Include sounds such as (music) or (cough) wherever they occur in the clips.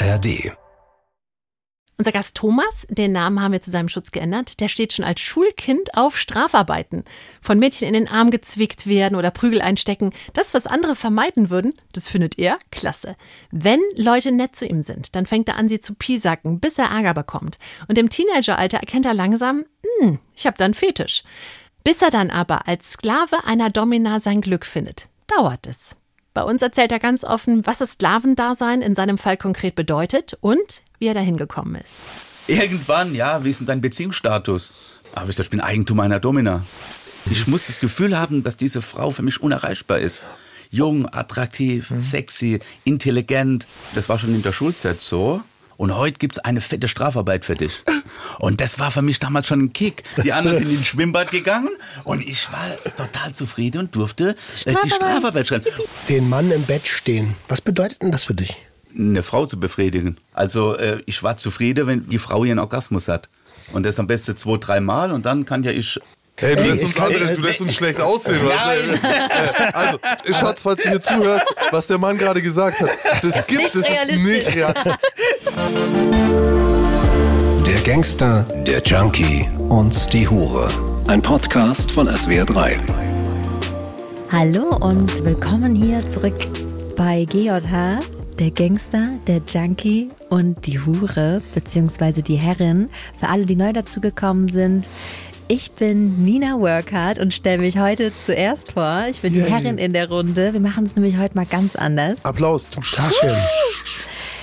ARD. Unser Gast Thomas, den Namen haben wir zu seinem Schutz geändert, der steht schon als Schulkind auf Strafarbeiten. Von Mädchen in den Arm gezwickt werden oder Prügel einstecken. Das, was andere vermeiden würden, das findet er klasse. Wenn Leute nett zu ihm sind, dann fängt er an, sie zu piesacken, bis er Ärger bekommt. Und im Teenageralter erkennt er langsam, hm, ich habe da einen Fetisch. Bis er dann aber als Sklave einer Domina sein Glück findet, dauert es. Bei uns erzählt er ganz offen, was das Sklavendasein in seinem Fall konkret bedeutet und wie er dahin gekommen ist. Irgendwann, ja, wie ist denn dein Beziehungsstatus? Aber ich bin Eigentum einer Domina. Ich muss das Gefühl haben, dass diese Frau für mich unerreichbar ist. Jung, attraktiv, mhm. sexy, intelligent. Das war schon in der Schulzeit so. Und heute gibt es eine fette Strafarbeit für dich. Und das war für mich damals schon ein Kick. Die anderen sind ins Schwimmbad gegangen und ich war total zufrieden und durfte äh, die Strafarbeit schreiben. Den Mann im Bett stehen. Was bedeutet denn das für dich? eine Frau zu befriedigen. Also äh, ich war zufrieden, wenn die Frau ihren Orgasmus hat. Und das am besten zwei, dreimal und dann kann ja ich Hey, du lässt, uns, kann, andere, du lässt uns schlecht aussehen. Was, (laughs) äh, also, Schatz, falls du hier zuhörst, was der Mann gerade gesagt hat, das, das gibt es nicht real. Der Gangster, der Junkie und die Hure. Ein Podcast von SWR3. Hallo und willkommen hier zurück bei GJH der Gangster, der Junkie und die Hure, beziehungsweise die Herrin. Für alle, die neu dazugekommen sind. Ich bin Nina Workhard und stelle mich heute zuerst vor. Ich bin yeah. die Herrin in der Runde. Wir machen es nämlich heute mal ganz anders. Applaus zum Taschen.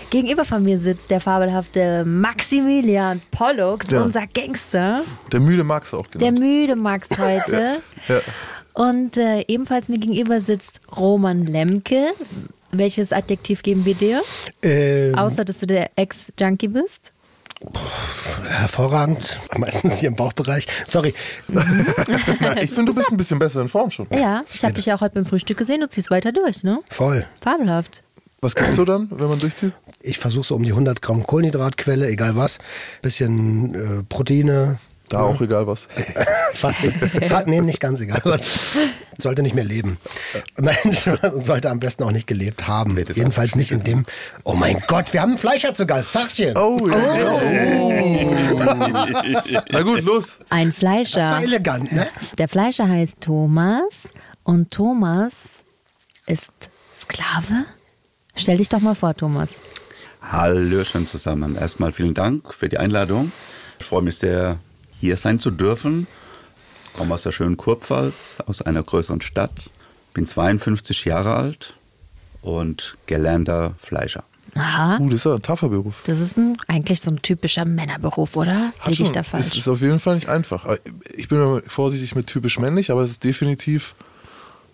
Gegenüber von mir sitzt der fabelhafte Maximilian Pollux, ja. unser Gangster. Der müde Max auch genannt. Der müde Max (laughs) heute. ja. Ja. Und äh, ebenfalls mir gegenüber sitzt Roman Lemke. Welches Adjektiv geben wir dir? Ähm, Außer, dass du der Ex-Junkie bist? Hervorragend, meistens hier im Bauchbereich. Sorry. (laughs) ich finde, du bist ein bisschen besser in Form schon. Ja, ich habe dich ja auch heute beim Frühstück gesehen, du ziehst weiter durch, ne? Voll. Fabelhaft. Was kriegst du dann, wenn man durchzieht? Ich versuche so um die 100 Gramm Kohlenhydratquelle, egal was. Bisschen äh, Proteine, da auch egal was. (laughs) Fast, (laughs) fast nee, nicht ganz egal was. Sollte nicht mehr leben. Mensch, (laughs) sollte am besten auch nicht gelebt haben. Nee, Jedenfalls nicht in dem. Oh mein Gott, wir haben einen Fleischer zu Gast. Tagchen. Oh, ja. Oh. Na gut, los. Ein Fleischer. Das war elegant, ne? Der Fleischer heißt Thomas und Thomas ist Sklave. Stell dich doch mal vor, Thomas. Hallöchen zusammen. Erstmal vielen Dank für die Einladung. Ich freue mich sehr, hier sein zu dürfen. Ich komme aus der schönen Kurpfalz, aus einer größeren Stadt. Bin 52 Jahre alt und gelernter Fleischer. Aha. Uh, das ist ja ein taffer Beruf. Das ist ein, eigentlich so ein typischer Männerberuf, oder? Liege ich da falsch? Es ist auf jeden Fall nicht einfach. Ich bin vorsichtig mit typisch männlich, aber es ist definitiv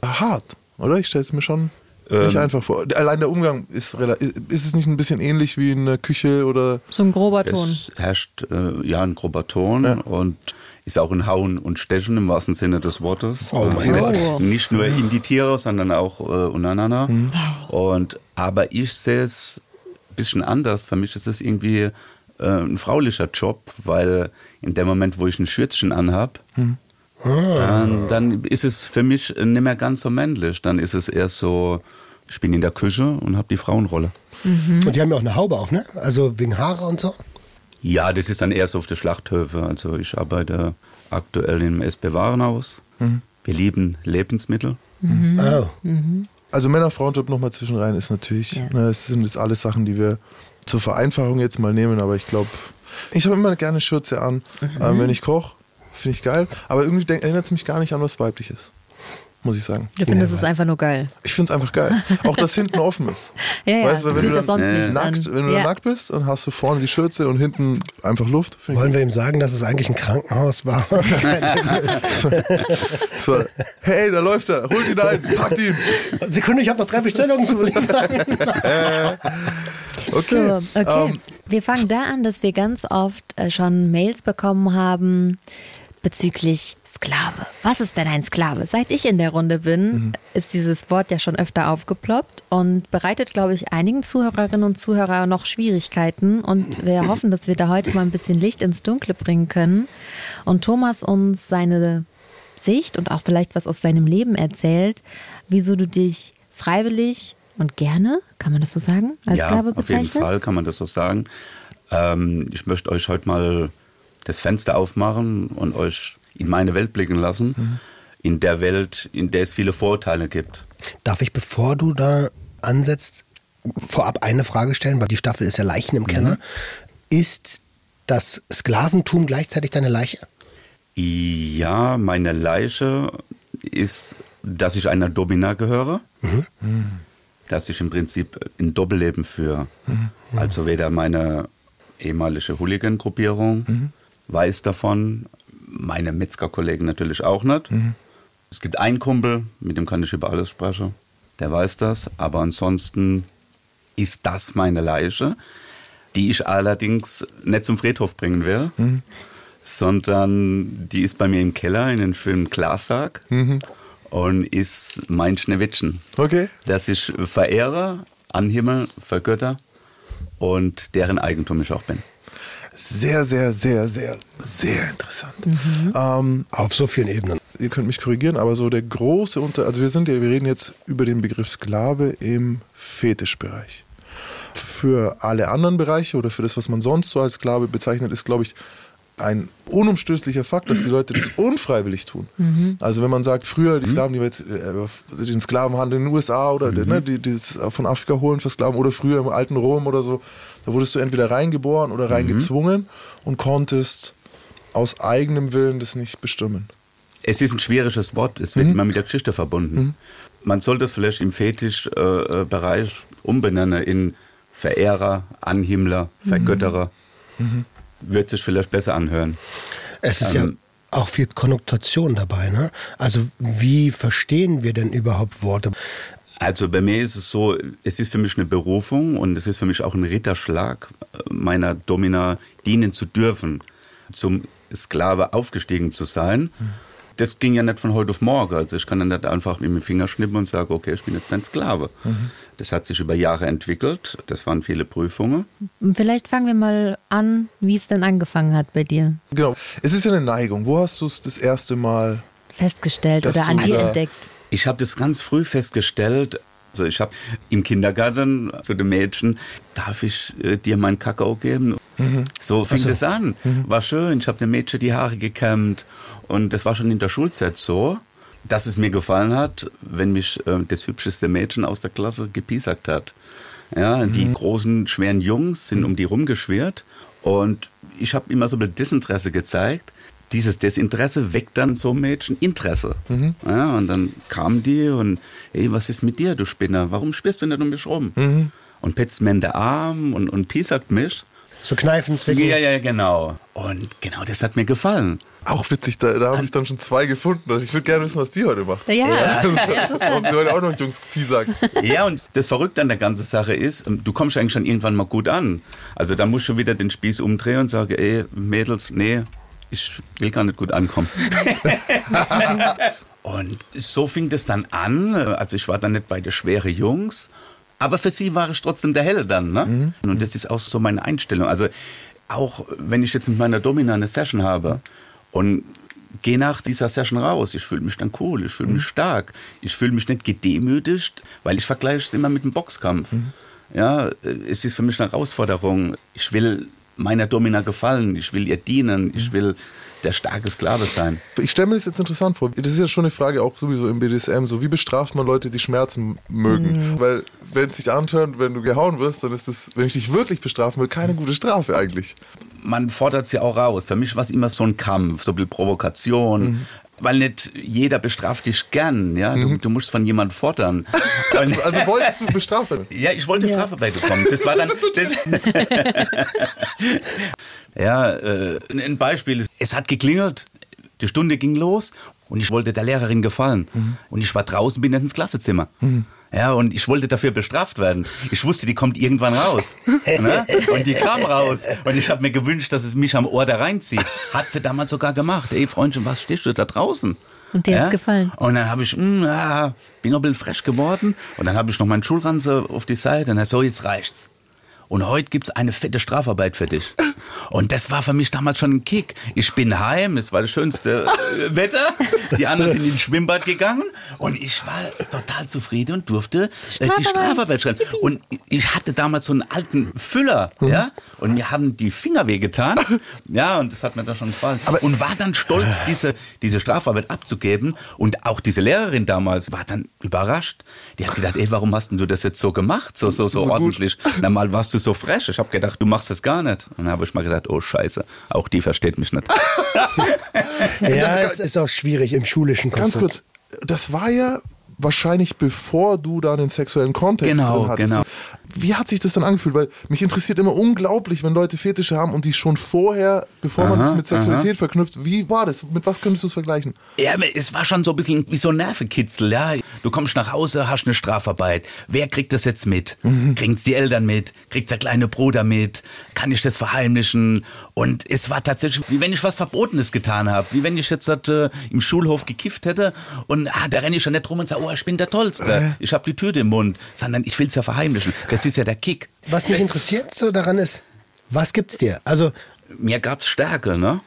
hart, oder? Ich stelle es mir schon nicht ähm, einfach vor. Allein der Umgang ist ist es nicht ein bisschen ähnlich wie in der Küche oder so ein grober Ton. Es herrscht äh, ja ein grober Ton ja. und ist auch ein Hauen und Stechen im wahrsten Sinne des Wortes. Oh mein Gott. Oh. Nicht nur in die Tiere, sondern auch äh, untereinander. Mhm. Und aber ich sehe es ein bisschen anders. Für mich ist es irgendwie äh, ein fraulicher Job, weil in dem Moment, wo ich ein Schürzchen anhab, mhm. Ah. dann ist es für mich nicht mehr ganz so männlich. Dann ist es eher so, ich bin in der Küche und habe die Frauenrolle. Mhm. Und die haben ja auch eine Haube auf, ne? Also wegen Haare und so? Ja, das ist dann eher so auf der Schlachthöfe. Also ich arbeite aktuell im SB Warenhaus. Mhm. Wir lieben Lebensmittel. Mhm. Oh. Mhm. Also Männer-Frauenjob nochmal zwischenrein ist natürlich, ja. ne, das sind jetzt alles Sachen, die wir zur Vereinfachung jetzt mal nehmen, aber ich glaube, ich habe immer gerne Schürze an, mhm. äh, wenn ich koche, finde ich geil, aber irgendwie erinnert es mich gar nicht an was Weibliches muss ich sagen. Ich finde, es ist einfach nur geil. Ich finde es einfach geil. Auch, dass hinten offen ist. (laughs) ja, ja, weißt, du, wenn du, das sonst nicht nackt, wenn du ja. nackt bist und hast du vorne die Schürze und hinten einfach Luft. Wollen wir ihm sagen, dass es eigentlich ein Krankenhaus war? (laughs) (laughs) so, hey, da läuft er. Holt ihn ein, packt ihn. Sekunde, ich habe noch drei Bestellungen zu liefern. okay. So, okay. Um, ähm, wir fangen da an, dass wir ganz oft äh, schon Mails bekommen haben bezüglich Sklave. Was ist denn ein Sklave? Seit ich in der Runde bin, mhm. ist dieses Wort ja schon öfter aufgeploppt und bereitet, glaube ich, einigen Zuhörerinnen und Zuhörern noch Schwierigkeiten. Und wir hoffen, dass wir da heute mal ein bisschen Licht ins Dunkle bringen können und Thomas uns seine Sicht und auch vielleicht was aus seinem Leben erzählt, wieso du dich freiwillig und gerne, kann man das so sagen, als ja, Sklave auf jeden Fall kann man das so sagen. Ähm, ich möchte euch heute mal das Fenster aufmachen und euch in meine Welt blicken lassen. Mhm. In der Welt, in der es viele Vorurteile gibt. Darf ich, bevor du da ansetzt, vorab eine Frage stellen, weil die Staffel ist ja Leichen im Keller. Mhm. Ist das Sklaventum gleichzeitig deine Leiche? Ja, meine Leiche ist, dass ich einer Domina gehöre. Mhm. Dass ich im Prinzip ein Doppelleben führe. Mhm. Also weder meine ehemalige Hooligan-Gruppierung mhm. weiß davon, meine Metzger-Kollegen natürlich auch nicht. Mhm. Es gibt einen Kumpel, mit dem kann ich über alles sprechen, der weiß das, aber ansonsten ist das meine Leiche, die ich allerdings nicht zum Friedhof bringen will, mhm. sondern die ist bei mir im Keller in einem schönen Glassack mhm. und ist mein Schneewittchen. Okay. Das ich verehre, anhimmel, vergötter und deren Eigentum ich auch bin. Sehr, sehr, sehr, sehr, sehr interessant. Mhm. Ähm, Auf so vielen Ebenen. Ihr könnt mich korrigieren, aber so der große Unter, also wir sind ja, wir reden jetzt über den Begriff Sklave im Fetischbereich. Für alle anderen Bereiche oder für das, was man sonst so als Sklave bezeichnet, ist, glaube ich, ein unumstößlicher Fakt, dass die Leute das unfreiwillig tun. Mhm. Also wenn man sagt, früher die Sklaven, die wir jetzt äh, den Sklavenhandel in den USA oder mhm. ne, die, die von Afrika holen für Sklaven oder früher im alten Rom oder so, da wurdest du entweder reingeboren oder reingezwungen mhm. und konntest aus eigenem Willen das nicht bestimmen. Es ist ein schwieriges Wort, es wird mhm. immer mit der Geschichte verbunden. Mhm. Man sollte es vielleicht im Fetischbereich äh, umbenennen in Verehrer, Anhimmler, Vergötterer. Mhm wird sich vielleicht besser anhören. Es ist ähm, ja auch viel Konnotation dabei. Ne? Also wie verstehen wir denn überhaupt Worte? Also bei mir ist es so, es ist für mich eine Berufung und es ist für mich auch ein Ritterschlag, meiner Domina dienen zu dürfen, zum Sklave aufgestiegen zu sein. Mhm das ging ja nicht von heute auf morgen. Also ich kann dann nicht einfach mit dem Finger schnippen und sagen, okay, ich bin jetzt ein Sklave. Mhm. Das hat sich über Jahre entwickelt. Das waren viele Prüfungen. Vielleicht fangen wir mal an, wie es denn angefangen hat bei dir. Genau. Es ist ja eine Neigung. Wo hast du es das erste Mal festgestellt oder an dir entdeckt? Ich habe das ganz früh festgestellt. Also ich habe im Kindergarten zu den Mädchen, darf ich äh, dir meinen Kakao geben? Mhm. So fing so. das an. Mhm. War schön. Ich habe dem Mädchen die Haare gekämmt und das war schon in der Schulzeit so, dass es mir gefallen hat, wenn mich äh, das hübscheste Mädchen aus der Klasse gepiesackt hat. Ja, mhm. die großen, schweren Jungs sind um die rumgeschwirrt und ich habe immer so ein Desinteresse gezeigt. Dieses Desinteresse weckt dann so Mädchen Interesse. Mhm. Ja, und dann kamen die und, ey, was ist mit dir, du Spinner? Warum spielst du nicht um mich rum? Mhm. Und petzt mir in den Arm und, und piesackt mich. So kneifen, zwicken. Ja, ja, genau. Und genau das hat mir gefallen. Auch witzig, da, da haben sich dann schon zwei gefunden. Also ich würde gerne wissen, was die heute macht. Ja, ja. Ob sie heute auch noch Jungs Pi sagt. Ja, und das Verrückte an der ganzen Sache ist, ähm, du kommst eigentlich schon irgendwann mal gut an. Also da musst du wieder den Spieß umdrehen und sagen, ey, Mädels, nee, ich will gar nicht gut ankommen. (laughs) und so fing das dann an. Also ich war dann nicht bei den schweren Jungs, aber für sie war ich trotzdem der Helle dann. Ne? Mhm. Und das ist auch so meine Einstellung. Also auch wenn ich jetzt mit meiner Domina eine Session habe und gehe nach dieser Session raus, ich fühle mich dann cool, ich fühle mich mhm. stark, ich fühle mich nicht gedemütigt, weil ich vergleiche es immer mit dem Boxkampf. Mhm. Ja, es ist für mich eine Herausforderung. Ich will meiner Domina gefallen, ich will ihr dienen, ich mhm. will der starke Sklave sein. Ich stelle mir das jetzt interessant vor. Das ist ja schon eine Frage auch sowieso im BDSM. So, wie bestraft man Leute, die Schmerzen mögen? Mhm. Weil, wenn es sich anhört, wenn du gehauen wirst, dann ist das, wenn ich dich wirklich bestrafen will, keine gute Strafe eigentlich. Man fordert sie auch raus. Für mich war es immer so ein Kampf, so ein bisschen Provokation. Mhm weil nicht jeder bestraft dich gern, ja. Du, mhm. du musst von jemandem fordern. (laughs) also, also wolltest du bestrafen? Ja, ich wollte ja. Strafe bekommen. Das war dann. Das, (laughs) ja, äh, ein Beispiel. Es hat geklingelt, die Stunde ging los und ich wollte der Lehrerin gefallen. Mhm. Und ich war draußen, bin ins Klassezimmer. Mhm. Ja, und ich wollte dafür bestraft werden. Ich wusste, die kommt irgendwann raus. (laughs) ne? Und die kam raus. Und ich habe mir gewünscht, dass es mich am Ohr da reinzieht. Hat sie damals sogar gemacht. Ey, Freundchen, was stehst du da draußen? Und dir ja? hat's gefallen. Und dann habe ich, mh, hm, ja, bin noch ein bisschen fresh geworden. Und dann habe ich noch meinen Schulranze auf die Seite. Und dann so, jetzt reicht's. Und heute gibt es eine fette Strafarbeit für dich. Und das war für mich damals schon ein Kick. Ich bin heim, es war das schönste äh, Wetter. Die anderen sind ins Schwimmbad gegangen und ich war total zufrieden und durfte äh, die Strafarbeit schreiben. Und ich hatte damals so einen alten Füller, mhm. ja, und mir haben die Finger wehgetan. Ja, und das hat mir da schon gefallen. Aber und war dann stolz, diese, diese Strafarbeit abzugeben. Und auch diese Lehrerin damals war dann überrascht. Die hat gedacht, ey, warum hast du das jetzt so gemacht? So, so, so, so ordentlich. Na, mal warst du so fresh. Ich habe gedacht, du machst das gar nicht. Und dann habe ich mal gedacht, oh Scheiße, auch die versteht mich nicht. (laughs) ja, es ist auch schwierig im schulischen Kontext. Ganz kurz, das war ja wahrscheinlich bevor du da den sexuellen Kontext genau, drin hattest. Genau. Wie hat sich das dann angefühlt? Weil mich interessiert immer unglaublich, wenn Leute Fetische haben und die schon vorher, bevor aha, man das mit Sexualität aha. verknüpft, wie war das? Mit was könntest du es vergleichen? Ja, es war schon so ein bisschen wie so ein Nervenkitzel, ja. Du kommst nach Hause, hast eine Strafarbeit. Wer kriegt das jetzt mit? Mhm. Kriegen die Eltern mit? Kriegt der kleine Bruder mit? Kann ich das verheimlichen? Und es war tatsächlich, wie wenn ich was Verbotenes getan habe. Wie wenn ich jetzt äh, im Schulhof gekifft hätte und ah, da renne ich schon nicht rum und sage, oh, ich bin der Tollste. Äh. Ich habe die Tür im Mund. Sondern ich will es ja verheimlichen. Das ist ja der Kick. Was mich interessiert so daran ist, was gibt's dir? Also mir gab's Stärke, ne?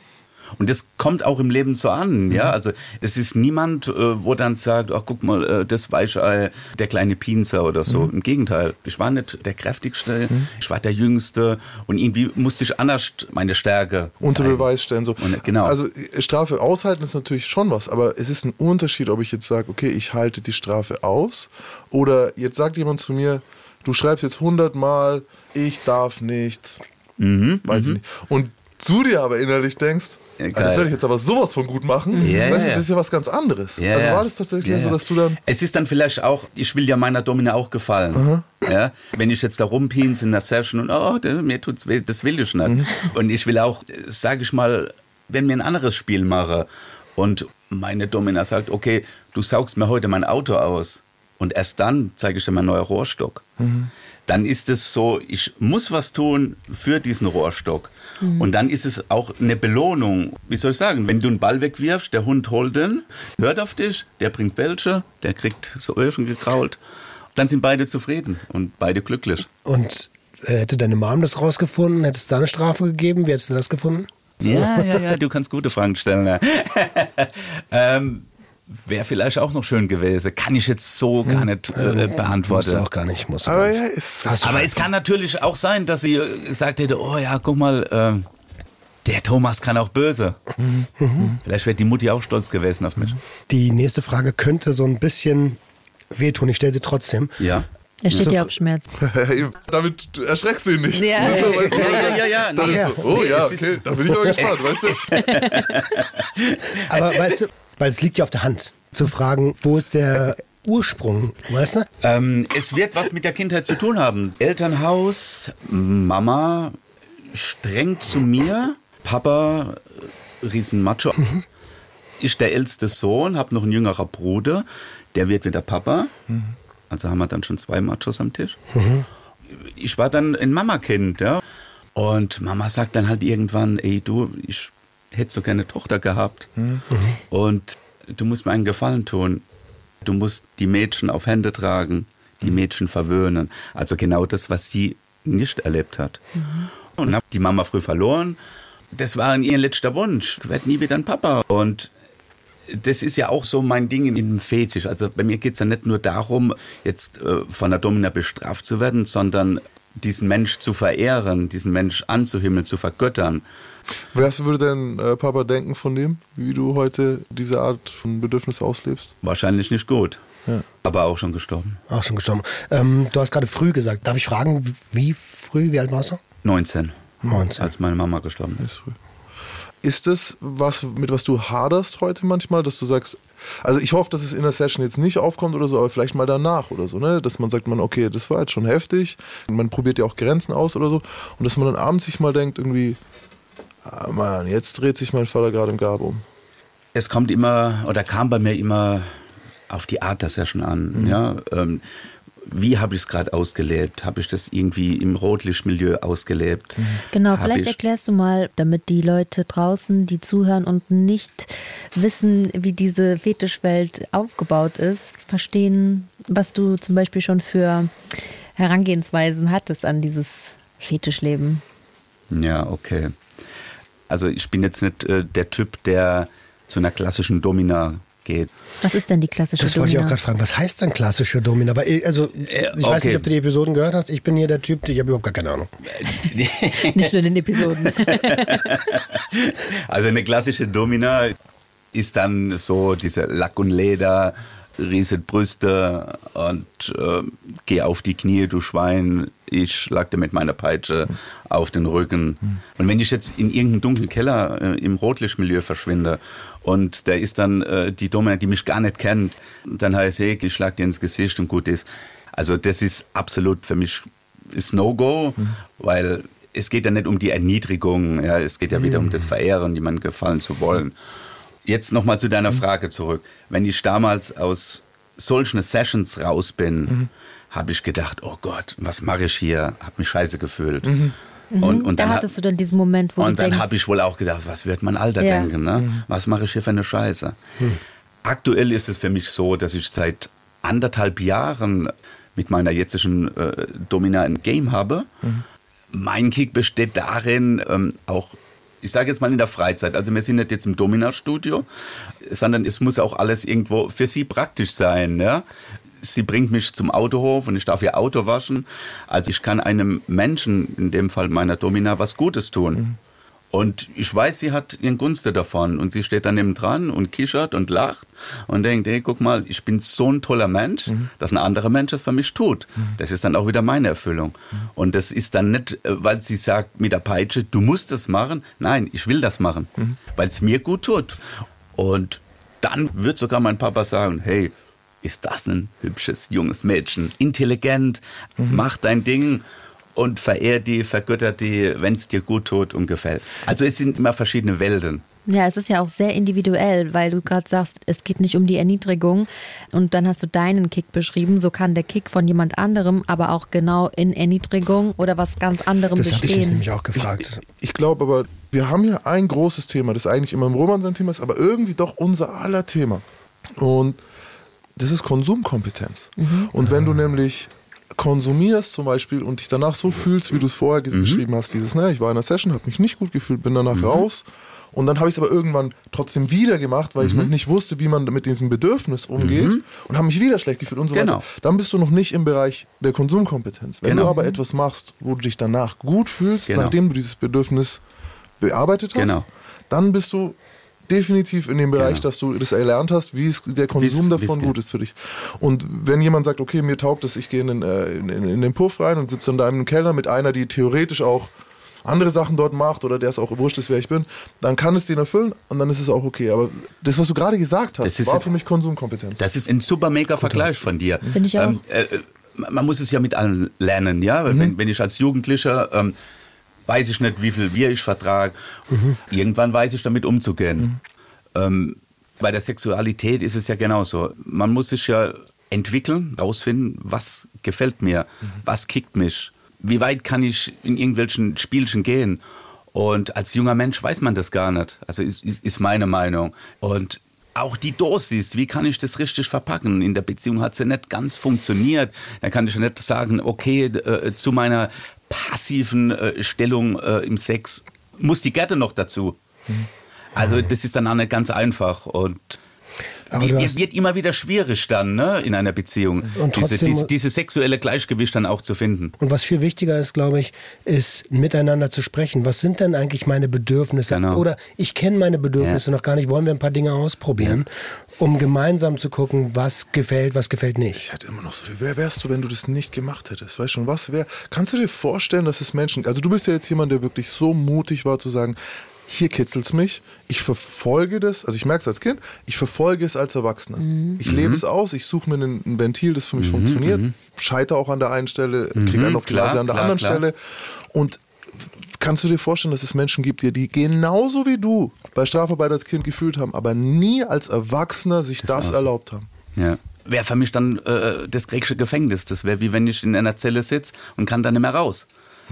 Und das kommt auch im Leben so an, ja. Mhm. Also es ist niemand, äh, wo dann sagt, ach guck mal, äh, das Weichei, der kleine Pinzer oder so. Mhm. Im Gegenteil, ich war nicht der kräftigste, mhm. ich war der Jüngste und irgendwie musste ich anders meine Stärke unter Beweis stellen. So. Und, genau. Also Strafe aushalten ist natürlich schon was, aber es ist ein Unterschied, ob ich jetzt sage, okay, ich halte die Strafe aus oder jetzt sagt jemand zu mir, du schreibst jetzt hundertmal, ich darf nicht, mhm, weiß ich nicht. Und du dir aber innerlich denkst, ja, ah, das werde ich jetzt aber sowas von gut machen. Ja, weißt du, das ist ja was ganz anderes. Ja, also war das tatsächlich so, dass du dann. Es ist dann vielleicht auch, ich will ja meiner Domina auch gefallen. Mhm. Ja, wenn ich jetzt da rumpinse in der Session und oh, mir tut's weh, das will ich nicht. Mhm. Und ich will auch, sage ich mal, wenn mir ein anderes Spiel mache und meine Domina sagt, okay, du saugst mir heute mein Auto aus und erst dann zeige ich dir mein neuer Rohrstock. Mhm. Dann ist es so, ich muss was tun für diesen Rohrstock. Mhm. Und dann ist es auch eine Belohnung. Wie soll ich sagen? Wenn du einen Ball wegwirfst, der Hund holt den, hört auf dich, der bringt Bälsche, der kriegt so Öhrchen gekrault. Dann sind beide zufrieden und beide glücklich. Und äh, hätte deine Mom das rausgefunden? Hätte es da eine Strafe gegeben? Wie hättest du das gefunden? Ja, ja, ja, du kannst gute Fragen stellen. (laughs) ähm, Wäre vielleicht auch noch schön gewesen. Kann ich jetzt so gar hm. nicht äh, beantworten. Muss auch gar nicht. Muss aber, nicht. Ja, ist, aber es kann natürlich auch sein, dass sie gesagt hätte, oh ja, guck mal, äh, der Thomas kann auch böse. Mhm. Vielleicht wäre die Mutti auch stolz gewesen auf mich. Die nächste Frage könnte so ein bisschen wehtun. Ich stelle sie trotzdem. Ja. Er steht (laughs) ja auf Schmerz. Damit erschreckst du ihn nicht. Ja, (laughs) ja, ja. ja, ja, ja. So, oh ja, okay, da bin ich mal (laughs) gespannt, weißt du? Aber weißt du, weil es liegt ja auf der Hand, zu fragen, wo ist der Ursprung, weißt du? Ähm, es wird was mit der Kindheit zu tun haben. Elternhaus, Mama streng zu mir, Papa Riesenmacho. Mhm. Ich der älteste Sohn, habe noch einen jüngerer Bruder, der wird wieder Papa. Mhm. Also haben wir dann schon zwei Machos am Tisch. Mhm. Ich war dann ein Mama-Kind, ja. Und Mama sagt dann halt irgendwann, ey du, ich hättest du gerne Tochter gehabt. Mhm. Und du musst mir einen Gefallen tun. Du musst die Mädchen auf Hände tragen, die mhm. Mädchen verwöhnen. Also genau das, was sie nicht erlebt hat. Mhm. Und habe die Mama früh verloren. Das war ihr letzter Wunsch. Ich werde nie wieder ein Papa. Und das ist ja auch so mein Ding in dem Fetisch. Also bei mir geht es ja nicht nur darum, jetzt äh, von der Domina bestraft zu werden, sondern diesen Mensch zu verehren, diesen Mensch anzuhimmeln, zu vergöttern. Was würde dein äh, Papa denken von dem, wie du heute diese Art von Bedürfnis auslebst? Wahrscheinlich nicht gut. Ja. Aber auch schon gestorben. Auch schon gestorben. Ähm, du hast gerade früh gesagt. Darf ich fragen, wie früh, wie alt warst du? 19. 19. Als meine Mama gestorben ist. ist früh. Ist das was, mit was du haderst heute manchmal, dass du sagst, also ich hoffe, dass es in der Session jetzt nicht aufkommt oder so, aber vielleicht mal danach oder so, ne? Dass man sagt, man, okay, das war jetzt schon heftig. Man probiert ja auch Grenzen aus oder so. Und dass man dann abends sich mal denkt, irgendwie, ah, Mann, jetzt dreht sich mein Vater gerade im Grab um. Es kommt immer, oder kam bei mir immer auf die Art der Session an. Mhm. Ja? Ähm, wie habe ich es gerade ausgelebt? Habe ich das irgendwie im Rotlichtmilieu ausgelebt? Mhm. Genau, hab vielleicht erklärst du mal, damit die Leute draußen, die zuhören und nicht wissen, wie diese Fetischwelt aufgebaut ist, verstehen, was du zum Beispiel schon für Herangehensweisen hattest an dieses Fetischleben. Ja, okay. Also ich bin jetzt nicht äh, der Typ, der zu einer klassischen Domina geht. Was ist denn die klassische Das Domina? wollte ich auch gerade fragen. Was heißt dann klassische Domina? Aber ich- also, ich weiß okay. nicht, ob du die Episoden gehört hast. Ich bin hier der Typ, ich habe überhaupt gar keine Ahnung. (laughs) Nicht nur in den Episoden. (laughs) Also eine klassische Domina ist dann so diese Lack und Leder, riesige Brüste und äh, geh auf die Knie, du Schwein. Ich schlag dir mit meiner Peitsche auf den Rücken. Und wenn ich jetzt in irgendeinem dunklen Keller äh, im Rotlichtmilieu verschwinde und da ist dann äh, die Domina, die mich gar nicht kennt, dann heißt ich, ich schlag dir ins Gesicht und gut ist. Also das ist absolut für mich ist No-Go, weil es geht ja nicht um die Erniedrigung, ja, es geht ja wieder um das Verehren, jemandem gefallen zu wollen. Jetzt nochmal zu deiner Frage zurück. Wenn ich damals aus solchen Sessions raus bin, habe ich gedacht, oh Gott, was mache ich hier? Habe mich scheiße gefühlt. Und, und da dann, hattest du dann diesen Moment, wo und du dann habe ich wohl auch gedacht, was wird mein Alter Ja. denken? Ne? Was mache ich hier für eine Scheiße? Aktuell ist es für mich so, dass ich seit anderthalb Jahren mit meiner jetzigen äh, Domina ein Game habe. Mein Kick besteht darin, ähm, auch, ich sage jetzt mal in der Freizeit, also wir sind nicht jetzt im Domina-Studio, sondern es muss auch alles irgendwo für sie praktisch sein. Ja? Sie bringt mich zum Autohof und ich darf ihr Auto waschen. Also ich kann einem Menschen, in dem Fall meiner Domina, was Gutes tun. Und ich weiß, sie hat ihren Gunste davon. Und sie steht daneben dran und kichert und lacht und denkt, hey, guck mal, ich bin so ein toller Mensch, dass ein anderer Mensch es für mich tut. Das ist dann auch wieder meine Erfüllung. Und das ist dann nicht, äh, weil sie sagt mit der Peitsche, du musst es machen. Nein, ich will das machen, weil es mir gut tut. Und dann wird sogar mein Papa sagen, hey, ist das ein hübsches junges Mädchen, intelligent, mach dein Ding und verehr die, vergötter die, wenn es dir gut tut und gefällt. Also es sind immer verschiedene Welten. Ja, es ist ja auch sehr individuell, weil du gerade sagst, es geht nicht um die Erniedrigung und dann hast du deinen Kick beschrieben. So kann der Kick von jemand anderem aber auch genau in Erniedrigung oder was ganz anderem Das habe ich mich bestehen. nämlich auch gefragt. Ich glaube aber, wir haben hier ein großes Thema, das eigentlich immer im Roman sein Thema ist, aber irgendwie doch unser aller Thema. Und das ist Konsumkompetenz. Und wenn du nämlich konsumierst zum Beispiel und dich danach so fühlst, wie du es vorher ges- geschrieben hast, dieses, ne, ich war in einer Session, habe mich nicht gut gefühlt, bin danach raus und dann habe ich es aber irgendwann trotzdem wieder gemacht, weil ich noch nicht wusste, wie man mit diesem Bedürfnis umgeht und habe mich wieder schlecht gefühlt und so Genau. weiter. Dann bist du noch nicht im Bereich der Konsumkompetenz. Wenn Genau. du aber etwas machst, wo du dich danach gut fühlst, Genau. nachdem du dieses Bedürfnis bearbeitet hast, Genau. dann bist du definitiv in dem Bereich, Genau. dass du das erlernt hast, wie es der Konsum Wie's- davon wie's gut ist für dich. Und wenn jemand sagt, okay, mir taugt es, ich gehe in, den, äh, in, in, in den Puff rein und sitze dann da im Keller mit einer, die theoretisch auch andere Sachen dort macht oder der es auch wurscht ist, wer ich bin, dann kann es den erfüllen und dann ist es auch okay. Aber das, was du gerade gesagt hast, Das ist war ja- für mich Konsumkompetenz. Das ist ein super mega Vergleich von dir. Finde ich auch. äh, äh, man muss es ja mit allen lernen, ja. Wenn, wenn ich als Jugendlicher ähm, weiß ich nicht, wie viel Bier ich vertrage, irgendwann weiß ich damit umzugehen. Ähm, bei der Sexualität ist es ja genauso. Man muss sich ja entwickeln, rausfinden, was gefällt mir, was kickt mich, wie weit kann ich in irgendwelchen Spielchen gehen. Und als junger Mensch weiß man das gar nicht. Also ist, ist, meine Meinung. Und auch die Dosis, wie kann ich das richtig verpacken? In der Beziehung hat sie nicht ganz funktioniert. Dann kann ich nicht sagen, okay, äh, zu meiner passiven äh, Stellung äh, im Sex muss die Gerte noch dazu. Also das ist dann auch nicht ganz einfach und wird, wird immer wieder schwierig dann ne, in einer Beziehung, Und diese, diese, sexuelle Gleichgewicht dann auch zu finden. Und was viel wichtiger ist, glaube ich, ist miteinander zu sprechen. Was sind denn eigentlich meine Bedürfnisse? Genau. Oder ich kenne meine Bedürfnisse Ja. noch gar nicht. Wollen wir ein paar Dinge ausprobieren, um gemeinsam zu gucken, was gefällt, was gefällt nicht? Ich hätte immer noch so viel. Wer wärst du, wenn du das nicht gemacht hättest? Weißt du schon, was wäre? Kannst du dir vorstellen, dass es Menschen, also du bist ja jetzt jemand, der wirklich so mutig war zu sagen, hier kitzelt's mich, ich verfolge das, also ich merke es als Kind, ich verfolge es als Erwachsener. Ich lebe es aus, ich suche mir ein, ein Ventil, das für mich funktioniert, scheiter auch an der einen Stelle, kriege einen auf die Nase an der klar, anderen klar. Stelle und Kannst du dir vorstellen, dass es Menschen gibt, die, die genauso wie du bei Strafarbeit als Kind gefühlt haben, aber nie als Erwachsener sich das, erlaubt haben? Ja. Wäre für mich dann äh, das griechische Gefängnis. Das wäre wie wenn ich in einer Zelle sitze und kann dann nicht mehr raus.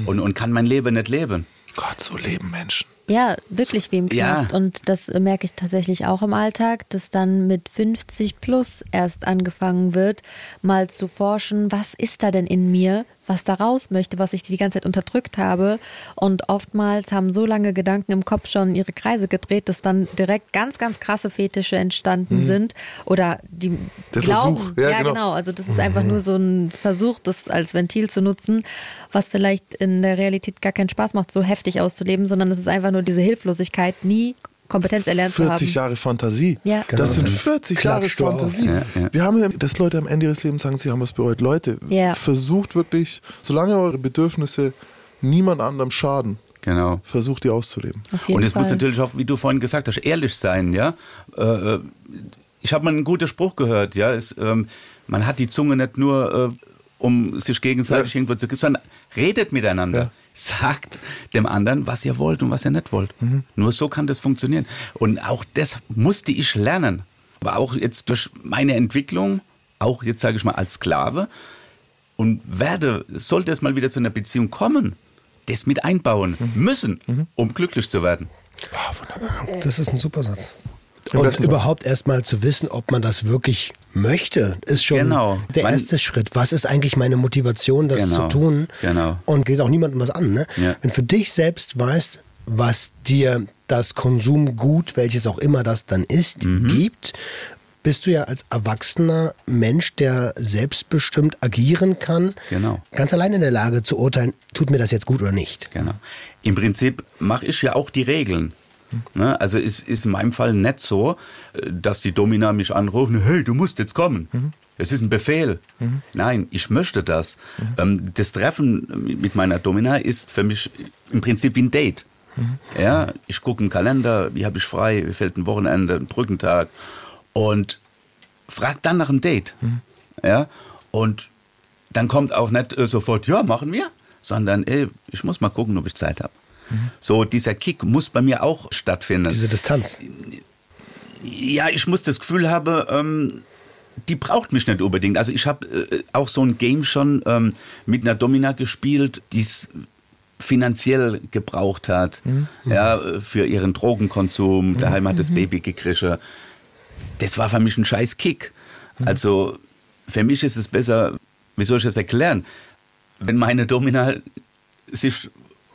Und, und kann mein Leben nicht leben. Gott, so leben Menschen. Ja, wirklich wem knarzt. Ja. Und das merke ich tatsächlich auch im Alltag, dass dann mit 50 plus erst angefangen wird, mal zu forschen, was ist da denn in mir, was da raus möchte, was ich die ganze Zeit unterdrückt habe. Und oftmals haben so lange Gedanken im Kopf schon ihre Kreise gedreht, dass dann direkt ganz, ganz krasse Fetische entstanden sind. Oder die Mhm. Der glauben. Versuch, ja, ja, genau. genau. Also das ist einfach nur so ein Versuch, das als Ventil zu nutzen, was vielleicht in der Realität gar keinen Spaß macht, so heftig auszuleben, sondern es ist einfach nur diese Hilflosigkeit, nie Kompetenz erlernt zu haben. 40 Jahre Fantasie. Ja. Genau, das sind dann 40 Jahre. Fantasie. Ja, ja. Wir haben, ja- dass Leute am Ende ihres Lebens sagen, sie haben was bereut. Leute, Ja. versucht wirklich, solange eure Bedürfnisse niemand anderem schaden, Genau. versucht die auszuleben. Und es Fall. muss natürlich auch, wie du vorhin gesagt hast, ehrlich sein, ja. Äh, ich habe mal einen guten Spruch gehört, ja. Es, ähm, man hat die Zunge nicht nur, äh, um sich gegenseitig Ja. irgendwo zu sondern redet miteinander. Sagt dem anderen, was ihr wollt und was ihr nicht wollt. Mhm. Nur so kann das funktionieren. Und auch das musste ich lernen. Aber auch jetzt durch meine Entwicklung, auch jetzt sage ich mal als Sklave, und werde, sollte es mal wieder zu einer Beziehung kommen, das mit einbauen Mhm. müssen, um glücklich zu werden. Das ist ein super Satz. Und überhaupt erstmal zu wissen, ob man das wirklich möchte, ist schon Genau. der Man- erste Schritt. Was ist eigentlich meine Motivation, das Genau. zu tun? Genau. Und geht auch niemandem was an. Ne? Ja. Wenn für dich selbst weißt, was dir das Konsumgut, welches auch immer das dann ist, Mhm. gibt, bist du ja als erwachsener Mensch, der selbstbestimmt agieren kann, Genau. ganz allein in der Lage zu urteilen, tut mir das jetzt gut oder nicht. Genau. Im Prinzip mache ich ja auch die Regeln. Ne? Also es ist in meinem Fall nicht so, äh, dass die Domina mich anrufen, hey, du musst jetzt kommen. Es ist ein Befehl. Nein, ich möchte das. Ähm, Das Treffen mit meiner Domina ist für mich im Prinzip wie ein Date. Ja, ich gucke im Kalender, wie habe ich frei, wie fällt ein Wochenende, ein Brückentag und frag dann nach einem Date. Ja, und dann kommt auch nicht äh, sofort, ja, machen wir, sondern ey, ich muss mal gucken, ob ich Zeit habe. So, dieser Kick muss bei mir auch stattfinden. Diese Distanz. Ja, ich muss das Gefühl haben, ähm, die braucht mich nicht unbedingt. Also ich habe äh, auch so ein Game schon ähm, mit einer Domina gespielt, die es finanziell gebraucht hat, ja, äh, für ihren Drogenkonsum. Daheim hat das Baby gekriegt. Das war für mich ein scheiß Kick. Also für mich ist es besser, wie soll ich das erklären, wenn meine Domina sich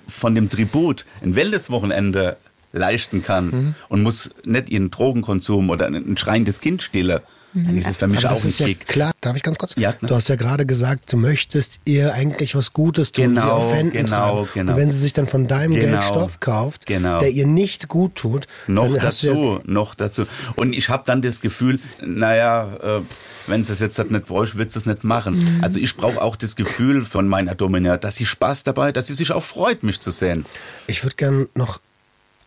von dem Tribut ein Wellnesswochenende leisten kann und muss nicht ihren Drogenkonsum oder ein schreiendes Kind stillen, dann ist es für mich Aber auch das ein ist ja Kick. klar. Darf ich ganz kurz? Ja, klar. Du hast ja gerade gesagt, du möchtest ihr eigentlich was Gutes tun, sie Genau, auf Händen genau, tragen. genau. Und wenn sie sich dann von deinem Genau, Geld Stoff kauft, genau. der ihr nicht gut tut, Noch dann hast du ja, dazu, noch dazu. Und ich habe dann das Gefühl, naja, äh, wenn sie es jetzt halt nicht bräuchte, wird sie es nicht machen. Also ich brauche auch das Gefühl von meiner Domina, dass sie Spaß dabei, dass sie sich auch freut, mich zu sehen. ich würde gern noch,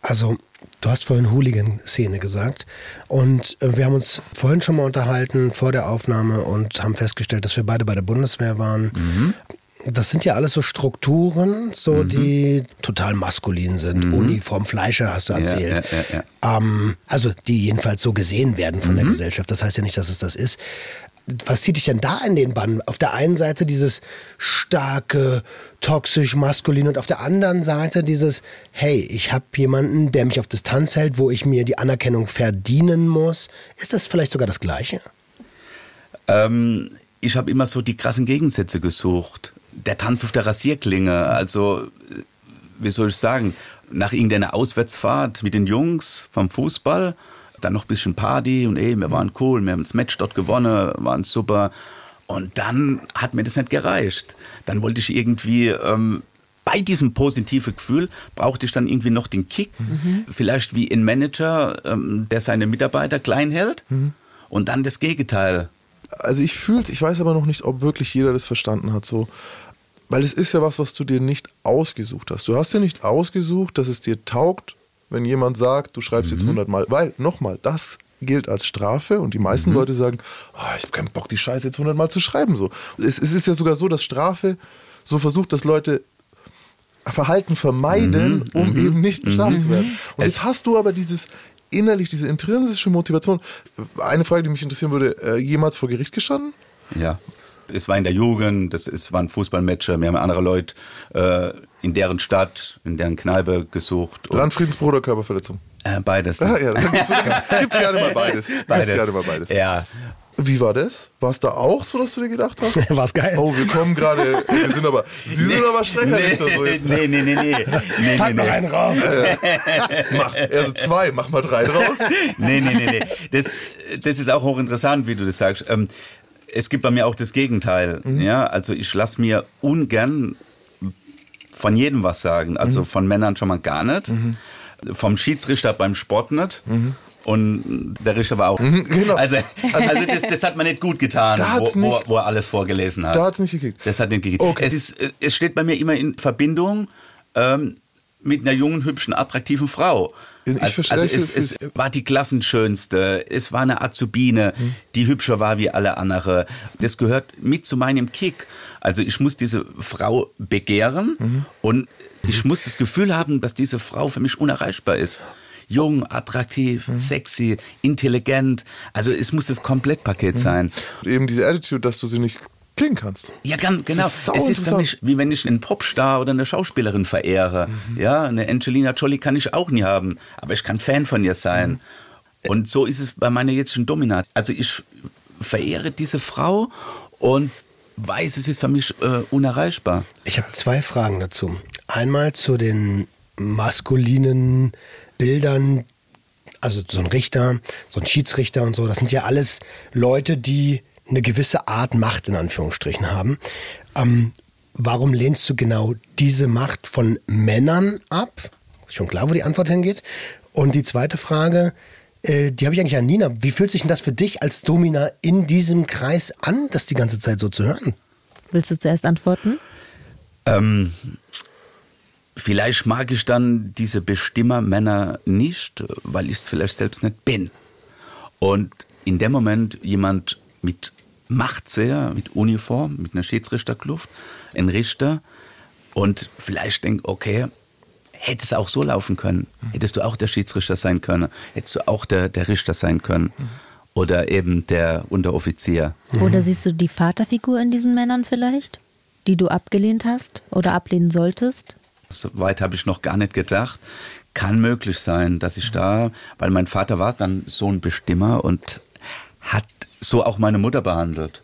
also du hast vorhin Hooligan-Szene gesagt und äh, wir haben uns vorhin schon mal unterhalten vor der Aufnahme und haben festgestellt, dass wir beide bei der Bundeswehr waren. Mhm. Das sind ja alles so Strukturen, so die total maskulin sind. Uniform, Fleischer hast du Mhm. Erzählt. ja, ja, ja. Ähm, also die jedenfalls so gesehen werden von der Mhm. Gesellschaft. Das heißt ja nicht, dass es das ist. Was zieht dich denn da in den Bann? Auf der einen Seite dieses starke, toxisch, maskulin und auf der anderen Seite dieses, hey, ich habe jemanden, der mich auf Distanz hält, wo ich mir die Anerkennung verdienen muss. Ist das vielleicht sogar das Gleiche? Ähm, ich habe immer so die krassen Gegensätze gesucht. Der Tanz auf der Rasierklinge, also wie soll ich sagen, nach irgendeiner Auswärtsfahrt mit den Jungs vom Fußball, dann noch ein bisschen Party und ey, wir waren cool, wir haben das Match dort gewonnen, waren super. Und dann hat mir das nicht gereicht. Dann wollte ich irgendwie ähm, bei diesem positiven Gefühl brauchte ich dann irgendwie noch den Kick. Vielleicht wie ein Manager, ähm, der seine Mitarbeiter klein hält. Und dann das Gegenteil. Also ich fühle ich weiß aber noch nicht, ob wirklich jeder das verstanden hat. So. Weil es ist ja was, was du dir nicht ausgesucht hast. Du hast dir nicht ausgesucht, dass es dir taugt, wenn jemand sagt, du schreibst jetzt 100 Mal. Weil, nochmal, das gilt als Strafe und die meisten Leute sagen, "Ah, ich habe keinen Bock, die Scheiße jetzt 100 Mal zu schreiben. So. Es, es ist ja sogar so, dass Strafe so versucht, dass Leute Verhalten vermeiden, um eben nicht bestraft zu werden. Und jetzt hast du aber dieses innerlich, diese intrinsische Motivation. Eine Frage, die mich interessieren würde, äh, jemals vor Gericht gestanden? Ja. Es war in der Jugend, das ist, waren Fußballmatcher, wir haben andere Leute äh, in deren Stadt, in deren Kneipe gesucht. Und, Landfriedensbruch oder Körperverletzung? äh, beides. Ah, ja, gibt's, gibt's gerne mal beides. (laughs) Gibt's Beides. gerne mal beides. Ja. Wie war das? War es da auch so, dass du dir gedacht hast? (laughs) War's geil. Oh, wir kommen gerade, (laughs) wir sind aber, Sie sind aber strenger nee, Richter, so jetzt. nee, nee, nee, nee. nee, Pack nee, noch nee. einen raus. Mach, also zwei, mach mal drei draus. nee, nee, nee, nee. Das, das ist auch hochinteressant, wie du das sagst. Ähm, es gibt bei mir auch das Gegenteil. Ja, also ich lasse mir ungern von jedem was sagen. Also von Männern schon mal gar nicht. Vom Schiedsrichter beim Sport nicht. Und der Richter war auch. genau. Also, also das, das hat mir nicht gut getan, wo, nicht- wo er alles vorgelesen hat. Da hat's nicht gekickt. Das hat nicht gekickt. Okay. Es, ist, es steht bei mir immer in Verbindung ähm, mit einer jungen, hübschen, attraktiven Frau. Ich also verstehe, also es, ich- es war die Klassenschönste, es war eine Azubine, Hm. die hübscher war wie alle andere. Das gehört mit zu meinem Kick. Also ich muss diese Frau begehren Mhm. und ich muss das Gefühl haben, dass diese Frau für mich unerreichbar ist. Jung, attraktiv, Mhm. sexy, intelligent. Also es muss das Komplettpaket Mhm. sein. Eben diese Attitude, dass du sie nicht klingen kannst. Ja, ganz genau. Ist es ist für mich, wie wenn ich einen Popstar oder eine Schauspielerin verehre. Mhm. Ja, eine Angelina Jolie kann ich auch nie haben, aber ich kann Fan von ihr sein. Mhm. Und so ist es bei meiner jetzigen Dominat. Also ich verehre diese Frau und weiß, es ist für mich äh, unerreichbar. Ich habe zwei Fragen dazu. Einmal zu den maskulinen Bildern, also so ein Richter, so ein Schiedsrichter und so. Das sind ja alles Leute, die eine gewisse Art Macht in Anführungsstrichen haben. Ähm, warum lehnst du genau diese Macht von Männern ab? Ist schon klar, wo die Antwort hingeht. Und die zweite Frage, äh, die habe ich eigentlich an Nina. Wie fühlt sich denn das für dich als Domina in diesem Kreis an, das die ganze Zeit so zu hören? Willst du zuerst antworten? Ähm, vielleicht mag ich dann diese Bestimmermänner nicht, weil ich es vielleicht selbst nicht bin. Und in dem Moment jemand mit Macht sehr, mit Uniform, mit einer Schiedsrichterkluft, ein Richter und vielleicht denkt, okay, hätte es auch so laufen können. Hättest du auch der Schiedsrichter sein können. Hättest du auch der, der Richter sein können. Oder eben der Unteroffizier. Oder siehst du die Vaterfigur in diesen Männern vielleicht, die du abgelehnt hast oder ablehnen solltest? So weit habe ich noch gar nicht gedacht. Kann möglich sein, dass ich da, weil mein Vater war dann so ein Bestimmer und hat so auch meine Mutter behandelt.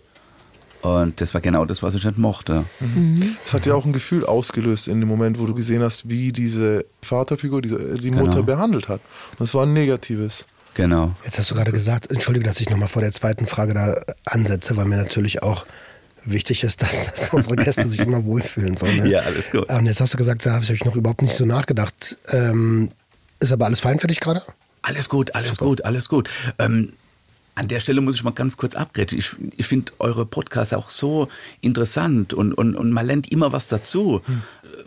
Und das war genau das, was ich nicht mochte. Es hat ja auch ein Gefühl ausgelöst in dem Moment, wo du gesehen hast, wie diese Vaterfigur die, die Genau. Mutter behandelt hat. Und es war ein negatives. Genau. Jetzt hast du gerade gesagt, entschuldige, dass ich nochmal vor der zweiten Frage da ansetze, weil mir natürlich auch wichtig ist, dass, dass (laughs) unsere Gäste sich immer wohlfühlen sollen. Ne? Ja, alles gut. Und jetzt hast du gesagt, da habe ich noch überhaupt nicht so nachgedacht. Ähm, ist aber alles fein für dich gerade? Alles gut, alles gut, alles gut. Ähm, an der Stelle muss ich mal ganz kurz abgrätschen. Ich, ich finde eure Podcasts auch so interessant und, und, und man lernt immer was dazu.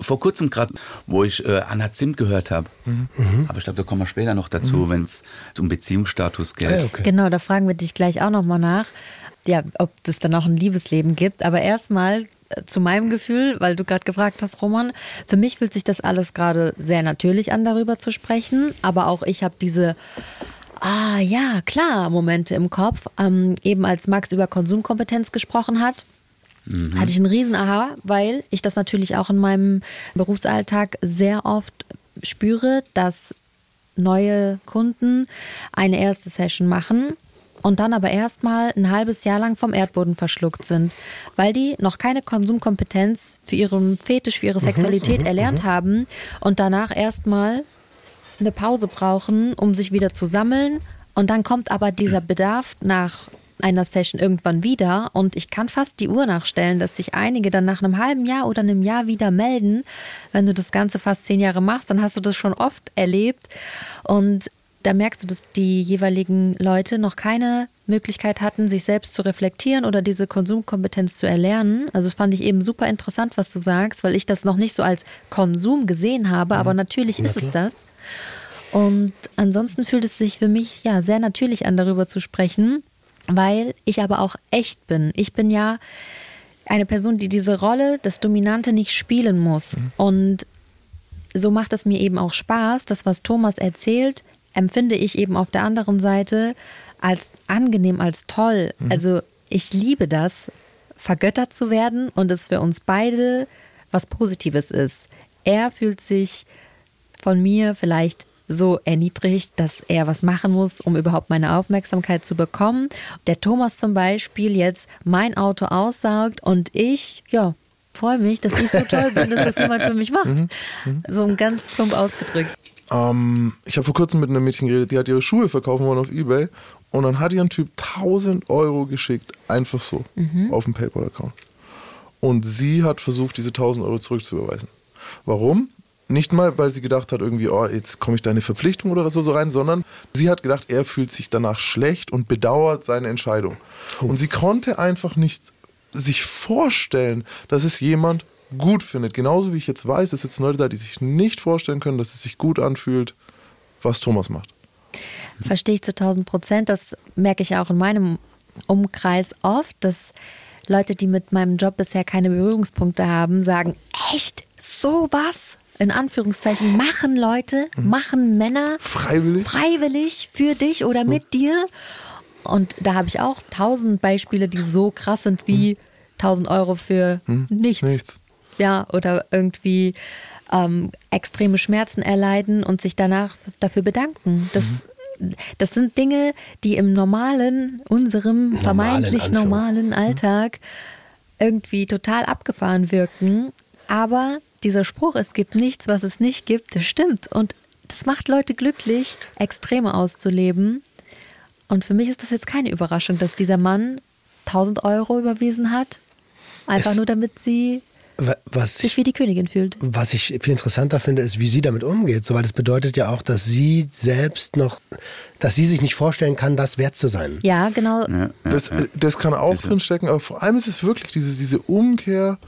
Vor kurzem gerade, wo ich äh, Anna Zimt gehört habe, aber ich glaube, da kommen wir später noch dazu, wenn es um Beziehungsstatus geht. Ah, ja, okay. Genau, da fragen wir dich gleich auch nochmal nach, ja, ob es dann auch ein Liebesleben gibt. Aber erstmal äh, zu meinem Gefühl, weil du gerade gefragt hast, Roman, für mich fühlt sich das alles gerade sehr natürlich an, darüber zu sprechen. Aber auch ich habe diese Ah ja, klar, Momente im Kopf. Ähm, eben als Max über Konsumkompetenz gesprochen hat, hatte ich einen riesen Aha, weil ich das natürlich auch in meinem Berufsalltag sehr oft spüre, dass neue Kunden eine erste Session machen und dann aber erstmal ein halbes Jahr lang vom Erdboden verschluckt sind, weil die noch keine Konsumkompetenz für ihren Fetisch, für ihre Sexualität erlernt haben und danach erstmal eine Pause brauchen, um sich wieder zu sammeln. Und dann kommt aber dieser Bedarf nach einer Session irgendwann wieder. Und ich kann fast die Uhr nachstellen, dass sich einige dann nach einem halben Jahr oder einem Jahr wieder melden. Wenn du das Ganze fast zehn Jahre machst, dann hast du das schon oft erlebt. Und da merkst du, dass die jeweiligen Leute noch keine Möglichkeit hatten, sich selbst zu reflektieren oder diese Konsumkompetenz zu erlernen. Also das fand ich eben super interessant, was du sagst, weil ich das noch nicht so als Konsum gesehen habe, aber natürlich ist es das. Und ansonsten fühlt es sich für mich ja sehr natürlich an, darüber zu sprechen, weil ich aber auch echt bin. Ich bin ja eine Person, die diese Rolle des Dominante nicht spielen muss. Und so macht es mir eben auch Spaß. Das, was Thomas erzählt, empfinde ich eben auf der anderen Seite als angenehm, als toll. Also ich liebe das, vergöttert zu werden und es für uns beide was Positives ist. Er fühlt sich von mir vielleicht so erniedrigt, dass er was machen muss, um überhaupt meine Aufmerksamkeit zu bekommen. Der Thomas zum Beispiel jetzt mein Auto aussaugt und ich, ja, freue mich, dass ich so toll bin, dass das jemand für mich macht. Mhm. Mhm. So ein ganz plump ausgedrückt. Ähm, ich habe vor kurzem mit einem Mädchen geredet, die hat ihre Schuhe verkaufen wollen auf Ebay und dann hat ihr ein Typ 1000 Euro geschickt, einfach so, mhm. auf dem PayPal-Account. Und sie hat versucht, diese 1000 Euro zurückzuüberweisen. Warum? Nicht mal, weil sie gedacht hat, irgendwie, oh, jetzt komme ich da eine Verpflichtung oder so, so rein, sondern sie hat gedacht, er fühlt sich danach schlecht und bedauert seine Entscheidung. Oh. Und sie konnte einfach nicht sich vorstellen, dass es jemand gut findet. Genauso wie ich jetzt weiß, es sitzen Leute da, die sich nicht vorstellen können, dass es sich gut anfühlt, was Thomas macht. Verstehe ich zu 1000 Prozent. Das merke ich auch in meinem Umkreis oft, dass Leute, die mit meinem Job bisher keine Berührungspunkte haben, sagen, echt, sowas? In Anführungszeichen machen Leute, machen Männer freiwillig, freiwillig für dich oder mit mhm. dir. Und da habe ich auch tausend Beispiele, die so krass sind wie tausend Euro für nichts. nichts. Ja, oder irgendwie ähm, extreme Schmerzen erleiden und sich danach dafür bedanken. Das, mhm. das sind Dinge, die im normalen, unserem normalen vermeintlich normalen Alltag irgendwie total abgefahren wirken. Aber dieser Spruch, es gibt nichts, was es nicht gibt, das stimmt. Und das macht Leute glücklich, Extreme auszuleben. Und für mich ist das jetzt keine Überraschung, dass dieser Mann 1000 Euro überwiesen hat, einfach es, nur damit sie sich ich, wie die Königin fühlt. Was ich viel interessanter finde, ist, wie sie damit umgeht. So, weil das bedeutet ja auch, dass sie selbst noch, dass sie sich nicht vorstellen kann, das wert zu sein. Ja, genau. Ja, ja, das, das kann auch drinstecken, aber vor allem ist es wirklich diese, diese Umkehr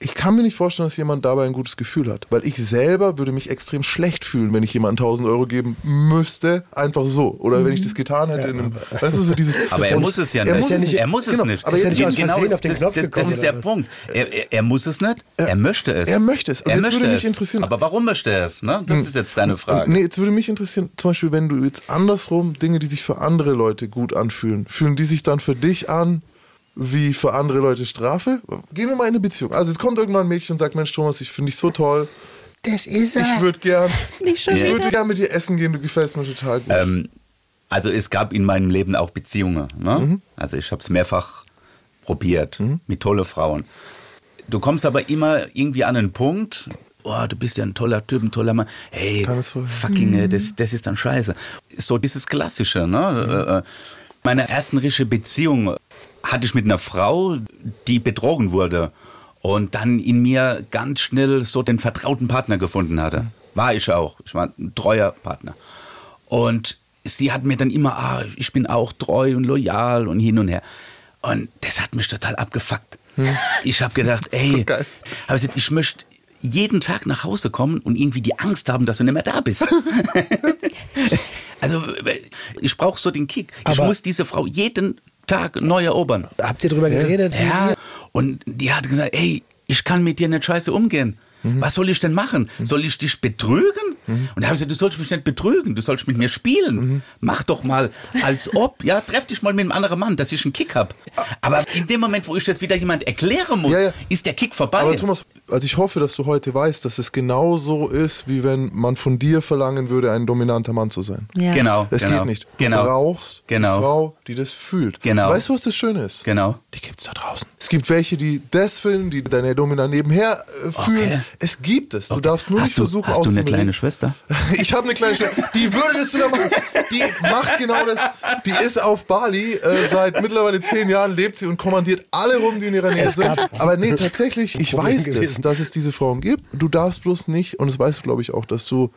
ich kann mir nicht vorstellen, dass jemand dabei ein gutes Gefühl hat. Weil ich selber würde mich extrem schlecht fühlen, wenn ich jemandem 1000 Euro geben müsste, einfach so. Oder mhm. wenn ich das getan hätte. Ja, in einem, weißt du, so diese, (laughs) aber er muss es ja nicht. Er, nicht. er muss es genau, nicht. Aber jetzt genau, genau das, das, das, das ist der Punkt. Er, er, er, muss es nicht, er möchte es. Er möchte es. er möchte mich interessieren. Aber warum möchte er es? Ne? Das hm. ist jetzt deine Frage. Nee, jetzt würde mich interessieren, zum Beispiel, wenn du jetzt andersrum Dinge, die sich für andere Leute gut anfühlen, fühlen die sich dann für dich an, wie für andere Leute Strafe. Gehen wir mal in eine Beziehung. Also es kommt irgendwann ein Mädchen und sagt, Mensch Thomas, ich finde dich so toll. Das ist er. Ich würde gern, ich würde gern mit dir essen gehen, du gefällst mir total gut. Ähm, also es gab in meinem Leben auch Beziehungen. Ne? Mhm. Also ich habe es mehrfach probiert mhm. mit tolle Frauen. Du kommst aber immer irgendwie an einen Punkt, oh, du bist ja ein toller Typ, ein toller Mann. Hey, fucking, mhm. das, das ist dann scheiße. So dieses Klassische. Ne? Mhm. Äh, äh, meine ersten richtige Beziehung hatte ich mit einer Frau, die betrogen wurde und dann in mir ganz schnell so den vertrauten Partner gefunden hatte. War ich auch. Ich war ein treuer Partner. Und sie hat mir dann immer, ah, ich bin auch treu und loyal und hin und her. Und das hat mich total abgefuckt. Hm. Ich habe gedacht, ey, so hab gesagt, ich möchte jeden Tag nach Hause kommen und irgendwie die Angst haben, dass du nicht mehr da bist. (laughs) also ich brauche so den Kick. Aber ich muss diese Frau jeden Tag neu erobern. Habt ihr drüber geredet? Ja. Und die hat gesagt, ey, ich kann mit dir nicht scheiße umgehen. Mhm. Was soll ich denn machen? Mhm. Soll ich dich betrügen? Mhm. Und da habe ich gesagt, du sollst mich nicht betrügen, du sollst mit mir spielen. Mhm. Mach doch mal, als ob, ja, treff dich mal mit einem anderen Mann, dass ich einen Kick habe. Aber in dem Moment, wo ich das wieder jemand erklären muss, ja, ja. ist der Kick vorbei. Aber Thomas, also ich hoffe, dass du heute weißt, dass es genauso ist, wie wenn man von dir verlangen würde, ein dominanter Mann zu sein. Ja. Genau. Es genau, geht nicht. Du genau, brauchst genau. eine Frau, die das fühlt. Genau. Weißt du, was das Schöne ist? Genau. Die gibt es da draußen. Es gibt welche, die das fühlen, die deine Domina nebenher äh, fühlen. Okay. Es gibt es. Du okay. darfst nur hast nicht du, versuchen, Hast du eine kleine Schwester? (laughs) ich habe eine kleine Schwester. Die würde das sogar machen. Die macht genau das. Die ist auf Bali äh, seit mittlerweile zehn Jahren, lebt sie und kommandiert alle rum, die in ihrer Nähe sind. Aber nee, tatsächlich, ich weiß es, dass es diese Frauen gibt. Du darfst bloß nicht, und das weißt du, glaube ich, auch, dass du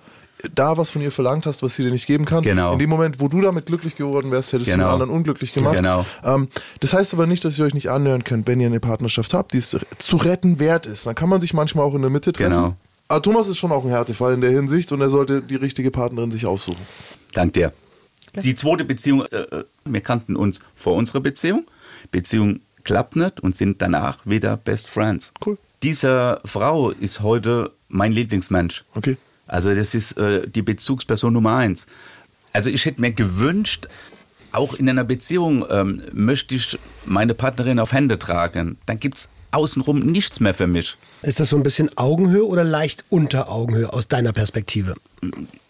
da was von ihr verlangt hast, was sie dir nicht geben kann. Genau. In dem Moment, wo du damit glücklich geworden wärst, hättest genau. du den anderen unglücklich gemacht. Genau. Ähm, das heißt aber nicht, dass ihr euch nicht annähern könnt, wenn ihr eine Partnerschaft habt, die es zu retten wert ist. Dann kann man sich manchmal auch in der Mitte treffen. Genau. Aber Thomas ist schon auch ein Härtefall in der Hinsicht und er sollte die richtige Partnerin sich aussuchen. Dank dir. Die zweite Beziehung, äh, äh, wir kannten uns vor unserer Beziehung. Beziehung klappt nicht und sind danach wieder Best Friends. Cool. Diese Frau ist heute mein Lieblingsmensch. Okay. Also das ist äh, die Bezugsperson Nummer eins. Also ich hätte mir gewünscht, auch in einer Beziehung ähm, möchte ich meine Partnerin auf Hände tragen. Dann gibt es außenrum nichts mehr für mich. Ist das so ein bisschen Augenhöhe oder leicht unter Augenhöhe aus deiner Perspektive?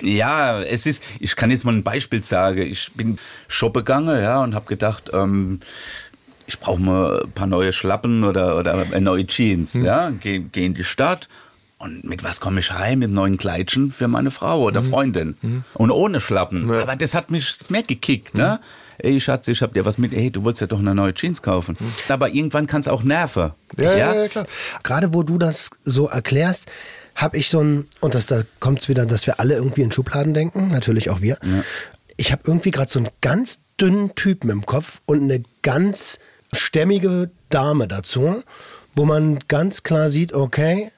Ja, es ist, ich kann jetzt mal ein Beispiel sagen. Ich bin shoppen gegangen ja, und habe gedacht, ähm, ich brauche mal ein paar neue Schlappen oder, oder neue Jeans. Hm. Ja, gehe geh in die Stadt und mit was komme ich heim? Mit neuen Kleidchen für meine Frau oder mhm. Freundin. Mhm. Und ohne Schlappen. Ja. Aber das hat mich mehr gekickt. Mhm. Ne? Ey, Schatz, ich hab dir was mit. Ey, du wolltest ja doch eine neue Jeans kaufen. Mhm. Aber irgendwann kann es auch nerven. Ja, ja, ja, klar. Gerade wo du das so erklärst, habe ich so ein, und das, da kommt es wieder, dass wir alle irgendwie in Schubladen denken, natürlich auch wir. Ich habe irgendwie gerade so einen ganz dünnen Typen im Kopf und eine ganz stämmige Dame dazu, wo man ganz klar sieht, okay,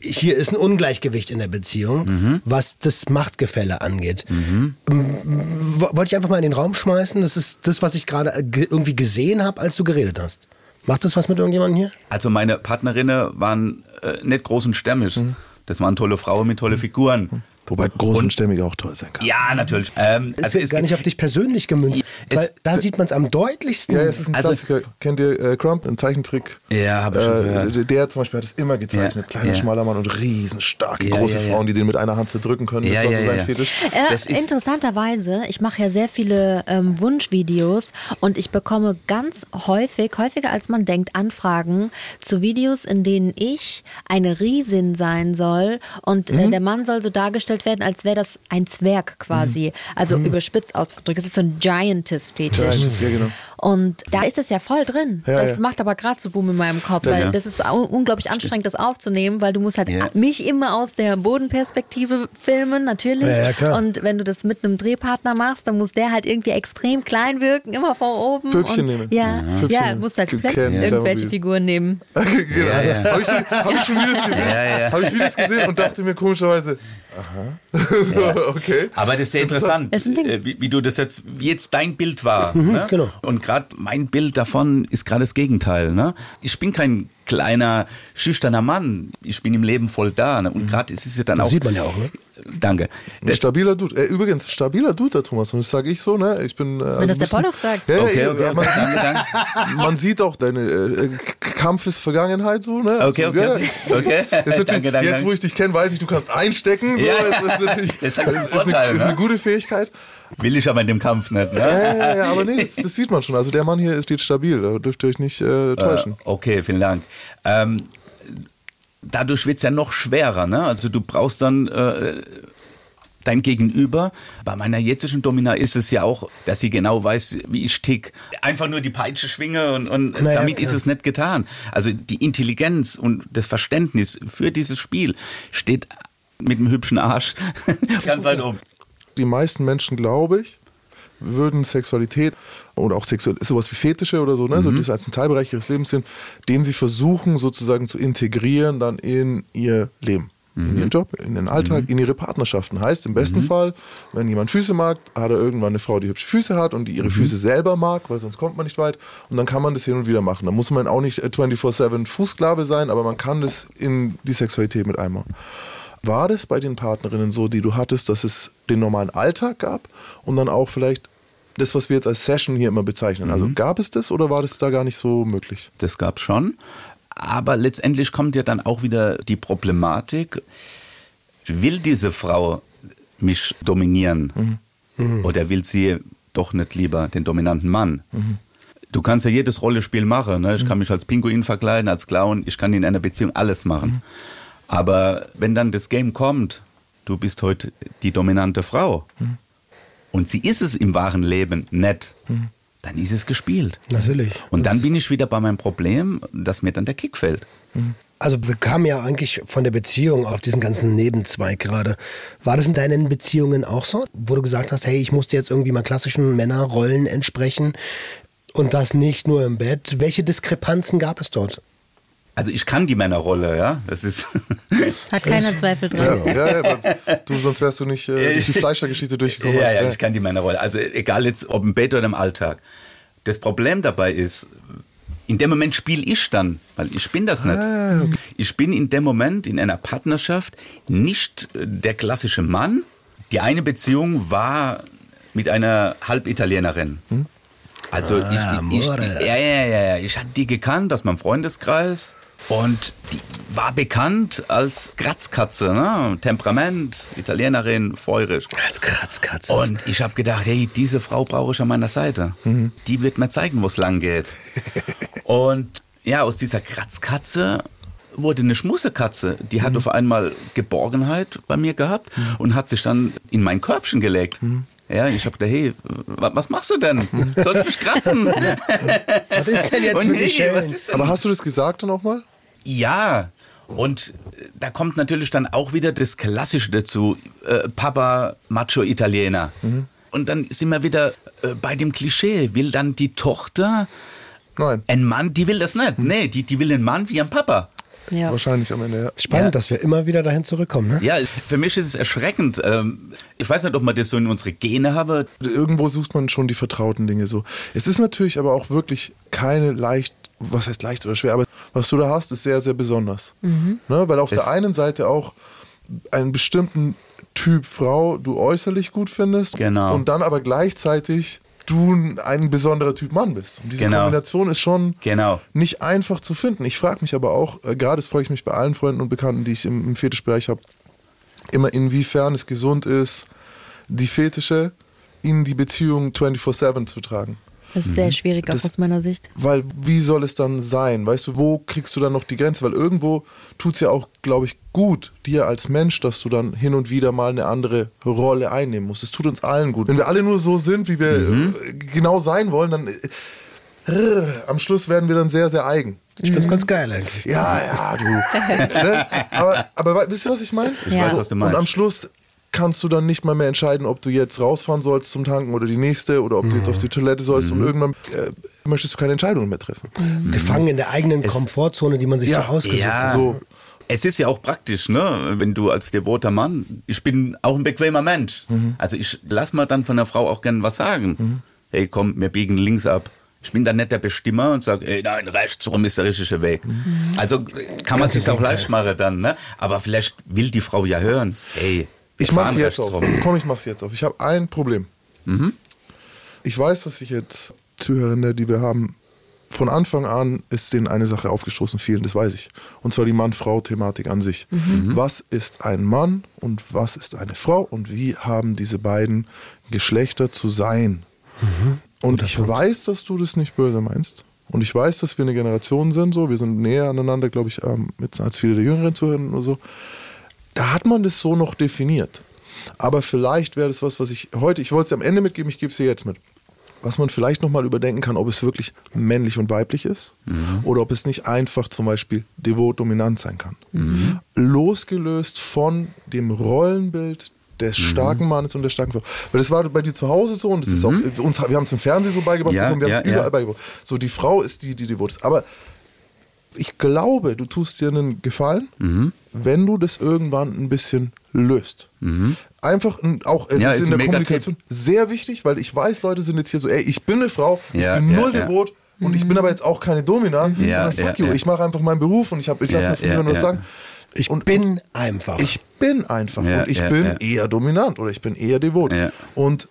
hier ist ein Ungleichgewicht in der Beziehung, mhm. was das Machtgefälle angeht. Mhm. Wollte ich einfach mal in den Raum schmeißen. Das ist das, was ich gerade irgendwie gesehen habe, als du geredet hast. Macht das was mit irgendjemandem hier? Also meine Partnerinnen waren äh, nicht groß und stämmig. Mhm. Das waren tolle Frauen mit tolle Figuren. Wobei groß und, und stämmig auch toll sein kann. Ja, natürlich. Ähm, ist also ja gar nicht auf dich persönlich gemünzt. Es, da sieht man es am deutlichsten. Ja, es ist ein also, Klassiker. Kennt ihr äh, Crump, ein Zeichentrick? Ja, habe ich schon äh, gehört. Der zum Beispiel hat es immer gezeichnet. Ja, Kleiner, ja. schmaler Mann und riesenstarke, ja, große Frauen, die den mit einer Hand zerdrücken können. Das war so sein Fetisch. Äh, interessanterweise, ich mache ja sehr viele ähm, Wunschvideos und ich bekomme ganz häufig, häufiger als man denkt, Anfragen zu Videos, in denen ich eine Riesin sein soll und äh, mhm. der Mann soll so dargestellt werden, als wäre das ein Zwerg quasi. Mhm. Also mhm. überspitzt ausgedrückt. Es ist so ein Giantess-Fetisch. Giantess, ja, genau. Und da ist es ja voll drin. Ja, das ja. macht aber gerade so Boom in meinem Kopf, weil ja. das ist unglaublich anstrengend, das aufzunehmen, weil du musst halt mich immer aus der Bodenperspektive filmen, natürlich. Und wenn du das mit einem Drehpartner machst, dann muss der halt irgendwie extrem klein wirken, immer von oben. Püppchen nehmen. Ja, ja. ja musst halt irgendwelche Figuren nehmen. Okay, genau. Habe ich, hab ich schon Videos (laughs) gesehen? Habe ich Videos gesehen und dachte mir komischerweise, Aha. so, ja. (laughs) okay. Aber das ist sehr interessant, äh, wie, wie, du das jetzt, wie jetzt dein Bild war. Mhm, ne? genau. Und gerade mein Bild davon ist gerade das Gegenteil. Ne? Ich bin kein kleiner, schüchterner Mann. Ich bin im Leben voll da. Ne? Und gerade ist es ja dann das auch. sieht man ja auch, ne? Danke. Das stabiler Dude. Äh, übrigens, stabiler Dude, der Thomas. Und das sage ich so, ne? Ich bin. Äh, Wenn das der Pollock sagt. Ja, okay, okay, okay. Man, danke, danke. man sieht auch deine äh, Kampf ist Vergangenheit so, ne? Okay, okay. Also, ja. okay. (laughs) danke, danke, jetzt, wo ich dich kenne, weiß ich, du kannst einstecken. So. Ja, (laughs) das ist, das ist, Vorteil, ist, eine, ne? gute Fähigkeit. Will ich aber in dem Kampf nicht. Ne? Ja, ja, ja, aber nee, das, das, sieht man schon. Also der Mann hier steht stabil, da dürft ihr euch nicht äh, täuschen. Äh, okay, vielen Dank. Ähm, dadurch wird es ja noch schwerer. Ne? Also du brauchst dann äh, dein Gegenüber. Bei meiner jetzigen Domina ist es ja auch, dass sie genau weiß, wie ich tick. Einfach nur die Peitsche schwinge und, und naja, damit klar. ist es nicht getan. Also die Intelligenz und das Verständnis für dieses Spiel steht mit dem hübschen Arsch (laughs) ganz weit oben. Die meisten Menschen, glaube ich, würden Sexualität oder auch Sexual sowas wie Fetische oder so, ne, mhm. so das als ein Teilbereich ihres Lebens sind, den sie versuchen sozusagen zu integrieren dann in ihr Leben in ihren mhm. Job, in den Alltag, mhm. in ihre Partnerschaften. Heißt im besten mhm. Fall, wenn jemand Füße mag, hat er irgendwann eine Frau, die hübsche Füße hat und die ihre mhm. Füße selber mag, weil sonst kommt man nicht weit. Und dann kann man das hin und wieder machen. Da muss man auch nicht 24-7 Fußsklave sein, aber man kann das in die Sexualität mit einbauen. War das bei den Partnerinnen so, die du hattest, dass es den normalen Alltag gab und dann auch vielleicht das, was wir jetzt als Session hier immer bezeichnen? Also mhm. gab es das oder war das da gar nicht so möglich? Das gab es schon. Aber letztendlich kommt ja dann auch wieder die Problematik, will diese Frau mich dominieren mhm. Mhm. oder will sie doch nicht lieber den dominanten Mann? Mhm. Du kannst ja jedes Rollenspiel machen. Ne? Ich kann mich als Pinguin verkleiden, als Clown. Ich kann in einer Beziehung alles machen. Aber wenn dann das Game kommt, du bist heute die dominante Frau und sie ist es im wahren Leben nicht dann ist es gespielt. Natürlich. Und dann bin ich wieder bei meinem Problem, dass mir dann der Kick fällt. Mhm. Also wir kamen ja eigentlich von der Beziehung auf diesen ganzen Nebenzweig gerade. War das in deinen Beziehungen auch so, wo du gesagt hast, hey, ich musste jetzt irgendwie mal klassischen Männerrollen entsprechen und das nicht nur im Bett? Welche Diskrepanzen gab es dort? Also ich kann die Männerrolle, ja. Das ist (laughs) Hat keiner Zweifel dran. Ja, ja, ja, du, sonst wärst du nicht äh, durch die (laughs) Fleischergeschichte durchgekommen. Ja, ja, ich kann die Männerrolle. Also egal jetzt, ob im Bett oder im Alltag. Das Problem dabei ist, in dem Moment spiele ich dann, weil ich bin das nicht. Ah, okay. Ich bin in dem Moment in einer Partnerschaft nicht der klassische Mann. Die eine Beziehung war mit einer Halbitalienerin. Hm? Also ich, Ah, ich, ich, ja, ja, ja, ja, ich hatte die gekannt aus meinem Freundeskreis und die war bekannt als Kratzkatze, ne? Temperament, Italienerin, feurig. Als Kratzkatze. Und ich habe gedacht, hey, diese Frau brauche ich an meiner Seite. Die wird mir zeigen, wo es lang geht. (laughs) Und ja, aus dieser Kratzkatze wurde eine Schmussekatze. Die hat auf einmal Geborgenheit bei mir gehabt und hat sich dann in mein Körbchen gelegt. Ja, ich habe gedacht, hey, wa- was machst du denn? Sollst du mich kratzen? (laughs) was ist denn jetzt (laughs) mit hey, Aber hast du das gesagt dann auch mal? Ja, und äh, da kommt natürlich dann auch wieder das Klassische dazu. Äh, Papa, Macho Italiener. Und dann sind wir wieder äh, bei dem Klischee. Will dann die Tochter Nein. ein Mann, die will das nicht. Nee, die, die will einen Mann wie ein Papa. Ja. Wahrscheinlich am Ende, ja. Spannend, Ja. dass wir immer wieder dahin zurückkommen. Ne? Ja, für mich ist es erschreckend. Ähm, Ich weiß nicht, ob man das so in unsere Gene habe. Irgendwo sucht man schon die vertrauten Dinge so. Es ist natürlich aber auch wirklich keine leicht, was heißt leicht oder schwer, aber was du da hast, ist sehr, sehr besonders. Ne? Weil auf Es- der einen Seite auch einen bestimmten Typ Frau du äußerlich gut findest Genau. und dann aber gleichzeitig du ein besonderer Typ Mann bist. Und diese Genau. Kombination ist schon Genau. nicht einfach zu finden. Ich frage mich aber auch, äh, gerade das frage ich mich bei allen Freunden und Bekannten, die ich im, im Fetischbereich habe, immer inwiefern es gesund ist, die Fetische in die Beziehung 24-7 zu tragen. Das ist sehr schwierig, auch Das- aus meiner Sicht. Weil wie soll es dann sein? Weißt du, wo kriegst du dann noch die Grenze? Weil irgendwo tut es ja auch, glaube ich, gut dir als Mensch, dass du dann hin und wieder mal eine andere Rolle einnehmen musst. Es tut uns allen gut. Wenn wir alle nur so sind, wie wir äh, genau sein wollen, dann äh, am Schluss werden wir dann sehr, sehr eigen. Ich find's ganz geil eigentlich. Ja, ja, du. (laughs) ne? aber, aber we- wisst ihr, was ich meine? Ich Ja. weiß, was du meinst. Und am Schluss kannst du dann nicht mal mehr entscheiden, ob du jetzt rausfahren sollst zum Tanken oder die nächste oder ob du jetzt auf die Toilette sollst Mhm. und irgendwann äh, möchtest du keine Entscheidungen mehr treffen. Gefangen in der eigenen Komfortzone, die man sich Ja. so ausgesucht Ja. hat. So. Es ist ja auch praktisch, ne? wenn du als devoter Mann, ich bin auch ein bequemer Mensch. Also ich lass mal dann von der Frau auch gern was sagen. Hey, komm, wir biegen links ab. Ich bin dann nicht der Bestimmer und sage, ey, nein, rechts rum ist der richtige Weg. Also kann man sich auch leicht machen dann, ne? Aber vielleicht will die Frau ja hören, hey, wir Ich mach's jetzt auf. rum. Komm, ich mach's jetzt auf. Ich habe ein Problem. Ich weiß, dass ich jetzt Zuhörende, die wir haben, von Anfang an ist denen eine Sache aufgestoßen, vielen, das weiß ich. Und zwar die Mann-Frau-Thematik an sich. Was ist ein Mann und was ist eine Frau und wie haben diese beiden Geschlechter zu sein? Und ich weiß, dass du das nicht böse meinst. Und ich weiß, dass wir eine Generation sind, so. Wir sind näher aneinander, glaube ich, ähm, jetzt als viele der jüngeren Zuhörenden oder so. Da hat man das so noch definiert. Aber vielleicht wäre das was, was ich heute, ich wollte es am Ende mitgeben, ich gebe es dir jetzt mit. Was man vielleicht nochmal überdenken kann, ob es wirklich männlich und weiblich ist oder ob es nicht einfach zum Beispiel devot dominant sein kann. Losgelöst von dem Rollenbild des starken Mannes und der starken Frau. Weil das war bei dir zu Hause so und das ist auch, uns, wir haben es im Fernsehen so beigebracht Ja, bekommen, wir haben es ja, überall ja. beigebracht. So, die Frau ist die, die devot ist. Aber ich glaube, du tust dir einen Gefallen, Mhm. Wenn du das irgendwann ein bisschen löst. Einfach ein- auch es Mhm. Ja, ist ist in der. Kommunikation sehr wichtig, weil ich weiß, Leute sind jetzt hier so, ey, ich bin eine Frau, ich Ja, bin ja, null ja. devot und ich bin aber jetzt auch keine Domina, Ja, sondern fuck ja, you, ja. ich mache einfach meinen Beruf und ich, hab- ich lasse Ja, mir von ja, niemandem was sagen. Ich Und- bin einfach. Ich bin einfach Ja, und ich ja, bin ja. eher dominant oder ich bin eher devot. Ja. Und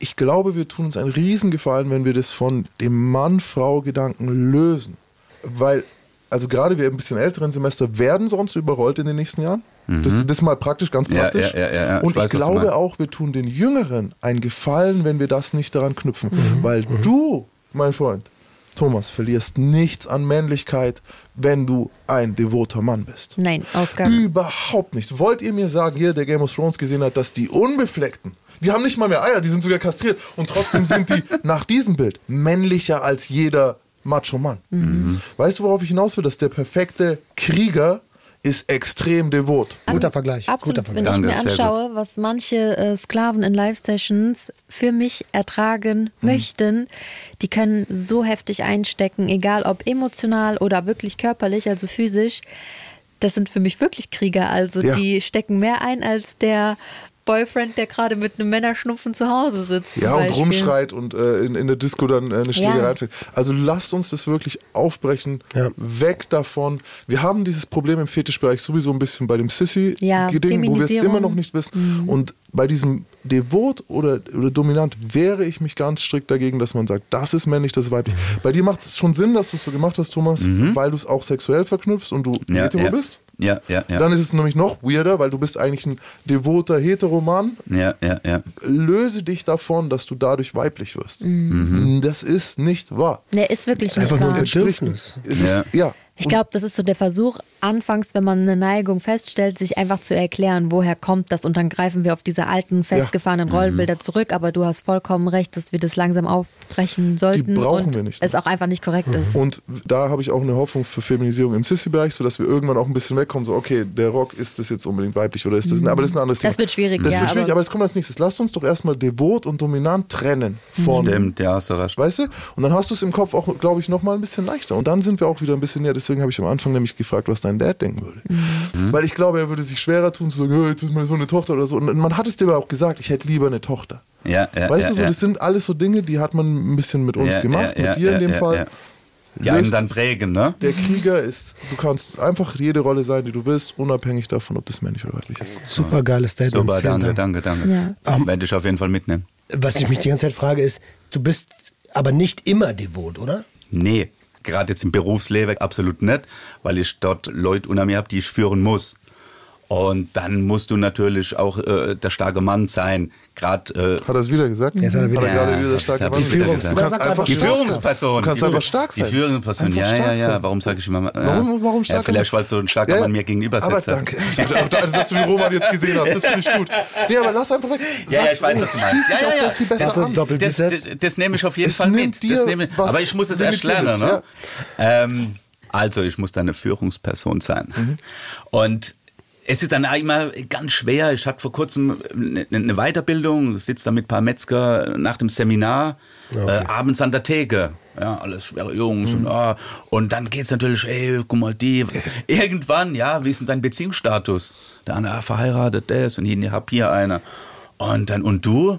ich glaube, wir tun uns einen Riesengefallen, wenn wir das von dem Mann-Frau-Gedanken lösen. Weil, also gerade wir im bisschen älteren Semester werden sonst überrollt in den nächsten Jahren. Das, das ist mal praktisch, ganz Mhm. Ja, praktisch. ja, ja, ja, ja. Ich Und ich, weiß, du glaube auch, wir tun den Jüngeren einen Gefallen, wenn wir das nicht daran knüpfen. Mhm. Weil du, mein Freund, Thomas, verlierst nichts an Männlichkeit, wenn du ein devoter Mann bist. Nein, Ausgang. Überhaupt nicht. Wollt ihr mir sagen, jeder, der Game of Thrones gesehen hat, dass die Unbefleckten, die haben nicht mal mehr Eier, die sind sogar kastriert und trotzdem sind die (laughs) nach diesem Bild männlicher als jeder Macho-Mann. Weißt du, worauf ich hinaus will? Dass der perfekte Krieger ist extrem devot. Guter Vergleich. Absolut, Guter wenn Vergleich. ich mir anschaue, was manche äh, Sklaven in Live-Sessions für mich ertragen Mhm. möchten, die können so heftig einstecken, egal ob emotional oder wirklich körperlich, also physisch. Das sind für mich wirklich Krieger. Also Ja. die stecken mehr ein als der Boyfriend, der gerade mit einem Männerschnupfen zu Hause sitzt. Ja, und Beispiel. rumschreit und äh, in, in der Disco dann äh, eine Schlägerei Ja. anfängt. Also lasst uns das wirklich aufbrechen, Ja. weg davon. Wir haben dieses Problem im Fetischbereich sowieso ein bisschen bei dem Ja, Sissy-Ding, wo wir es immer noch nicht wissen. Und bei diesem devot oder, oder dominant wehre ich mich ganz strikt dagegen, dass man sagt, das ist männlich, das ist weiblich. Bei dir macht es schon Sinn, dass du es so gemacht hast, Thomas, weil du es auch sexuell verknüpfst und du Ja, hetero ja. bist. Ja, ja, ja. Dann ist es nämlich noch weirder, weil du bist eigentlich ein devoter Heteroman. ja, ja, ja. Löse dich davon, dass du dadurch weiblich wirst. Mhm. Das ist nicht wahr. Der ist wirklich nicht Einfach nur wahr. ein Entspricht- Bedürfnis. Es ist, ja. Ich glaube, das ist so der Versuch, anfangs, wenn man eine Neigung feststellt, sich einfach zu erklären, woher kommt das. Und dann greifen wir auf diese alten, festgefahrenen Rollenbilder zurück. Aber du hast vollkommen recht, dass wir das langsam aufbrechen sollten. brauchen und wir nicht. es auch einfach nicht korrekt ist. Und da habe ich auch eine Hoffnung für Feminisierung im Sissy-Bereich, sodass wir irgendwann auch ein bisschen wegkommen, so okay, der Rock, ist das jetzt unbedingt weiblich oder ist das, aber das ist ein anderes Thema. Das wird schwierig, Das ja, wird schwierig, aber- aber es kommt als nächstes. Lasst uns doch erstmal devot und dominant trennen von, Stimmt, ja, hast du recht. weißt du? Und dann hast du es im Kopf auch, glaube ich, nochmal ein bisschen leichter. Und dann sind wir auch wieder ein bisschen näher. Deswegen habe ich am Anfang nämlich gefragt, was dein Dad denken würde. Mhm. Weil ich glaube, er würde sich schwerer tun, zu sagen, "Hey, jetzt ist meine so eine Tochter oder so. Und man hat es dir aber auch gesagt, ich hätte lieber eine Tochter. Ja, ja, weißt ja, du, so, das sind alles so Dinge, die hat man ein bisschen mit uns gemacht, mit dir in dem Fall. Ja. Die einen dann prägen, ne? Der Krieger ist, du kannst einfach jede Rolle sein, die du bist, unabhängig davon, ob das männlich oder weiblich ist. Super geiles Statement. Super, danke, Dank. danke, danke. Ja. Werde ich auf jeden Fall mitnehmen. Was ich mich die ganze Zeit frage, ist, du bist aber nicht immer devot, oder? Nee, gerade jetzt im Berufsleben absolut nicht, weil ich dort Leute unter mir habe, die ich führen muss. Und dann musst du natürlich auch äh, der starke Mann sein. Gerade äh, Hat er es wieder gesagt? Jetzt hat er wieder- Hat er gerade Ja, wieder stark gemacht? ich wieder Du gesagt. kannst einfach die stark sein. Führungsperson. Du kannst die, einfach stark sein. Die Führungsperson, ja, stark ja, ja. Warum sage ich immer. Ja. Warum- warum stark Ja, vielleicht, weil so ein starker Ja, ja. Mann mir gegenüber Aber sitzt. danke. (laughs) Also, dass du die Roman jetzt gesehen hast, das finde ich gut. Nee, aber lass einfach weg. Ja, ja, ich weiß, was du meinst. Ja, ja, ja. viel besser an. doppelt Das, das, das nehme ich auf jeden Es Fall nimmt mit. Das nehme, was aber ich muss es erst lernen. Ne? Ähm, also, ich muss da eine Führungsperson sein. Mhm. Und es ist dann auch immer ganz schwer. Ich hatte vor kurzem eine, eine Weiterbildung, sitze da mit ein paar Metzger nach dem Seminar, äh, abends an der Theke. Ja, alles schwere Jungs Mhm. und, ah, und dann geht's natürlich, ey, guck mal, die. (laughs) Irgendwann, ja, wie ist denn dein Beziehungsstatus? Der eine, ah, verheiratet, das und ich hab hier einer. Und dann, und du?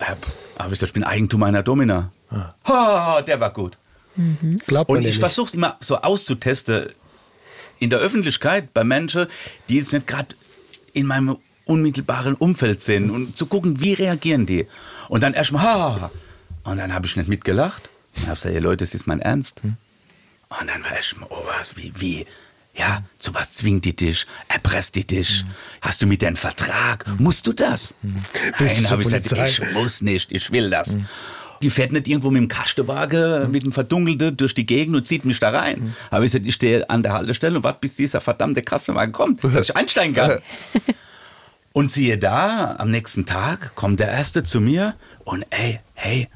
Ja, pff, ah, ich bin Eigentum einer Domina. Ha, der war gut. Glaubt man Und ich versuche es immer so auszutesten in der Öffentlichkeit bei Menschen, die jetzt nicht gerade in meinem unmittelbaren Umfeld sind und zu gucken, wie reagieren die. Und dann erstmal, ha, und dann habe ich nicht mitgelacht. Und habe gesagt, hey Leute, das ist mein Ernst. Hm. Und dann war erstmal, oh was, wie, wie? Ja, zu was zwingt die dich? Erpresst die dich? Hm. Hast du mit dir einen Vertrag? Musst du das? Du Nein, habe ich gesagt, ich muss nicht, ich will das. Die fährt nicht irgendwo mit dem Kastenwagen, mit dem Verdunkelten durch die Gegend und zieht mich da rein. Aber ich gesagt, ich stehe an der Haltestelle und warte, bis dieser verdammte Kastenwagen kommt, dass ich einsteigen kann. (laughs) Und siehe da, am nächsten Tag kommt der Erste zu mir und ey, hey,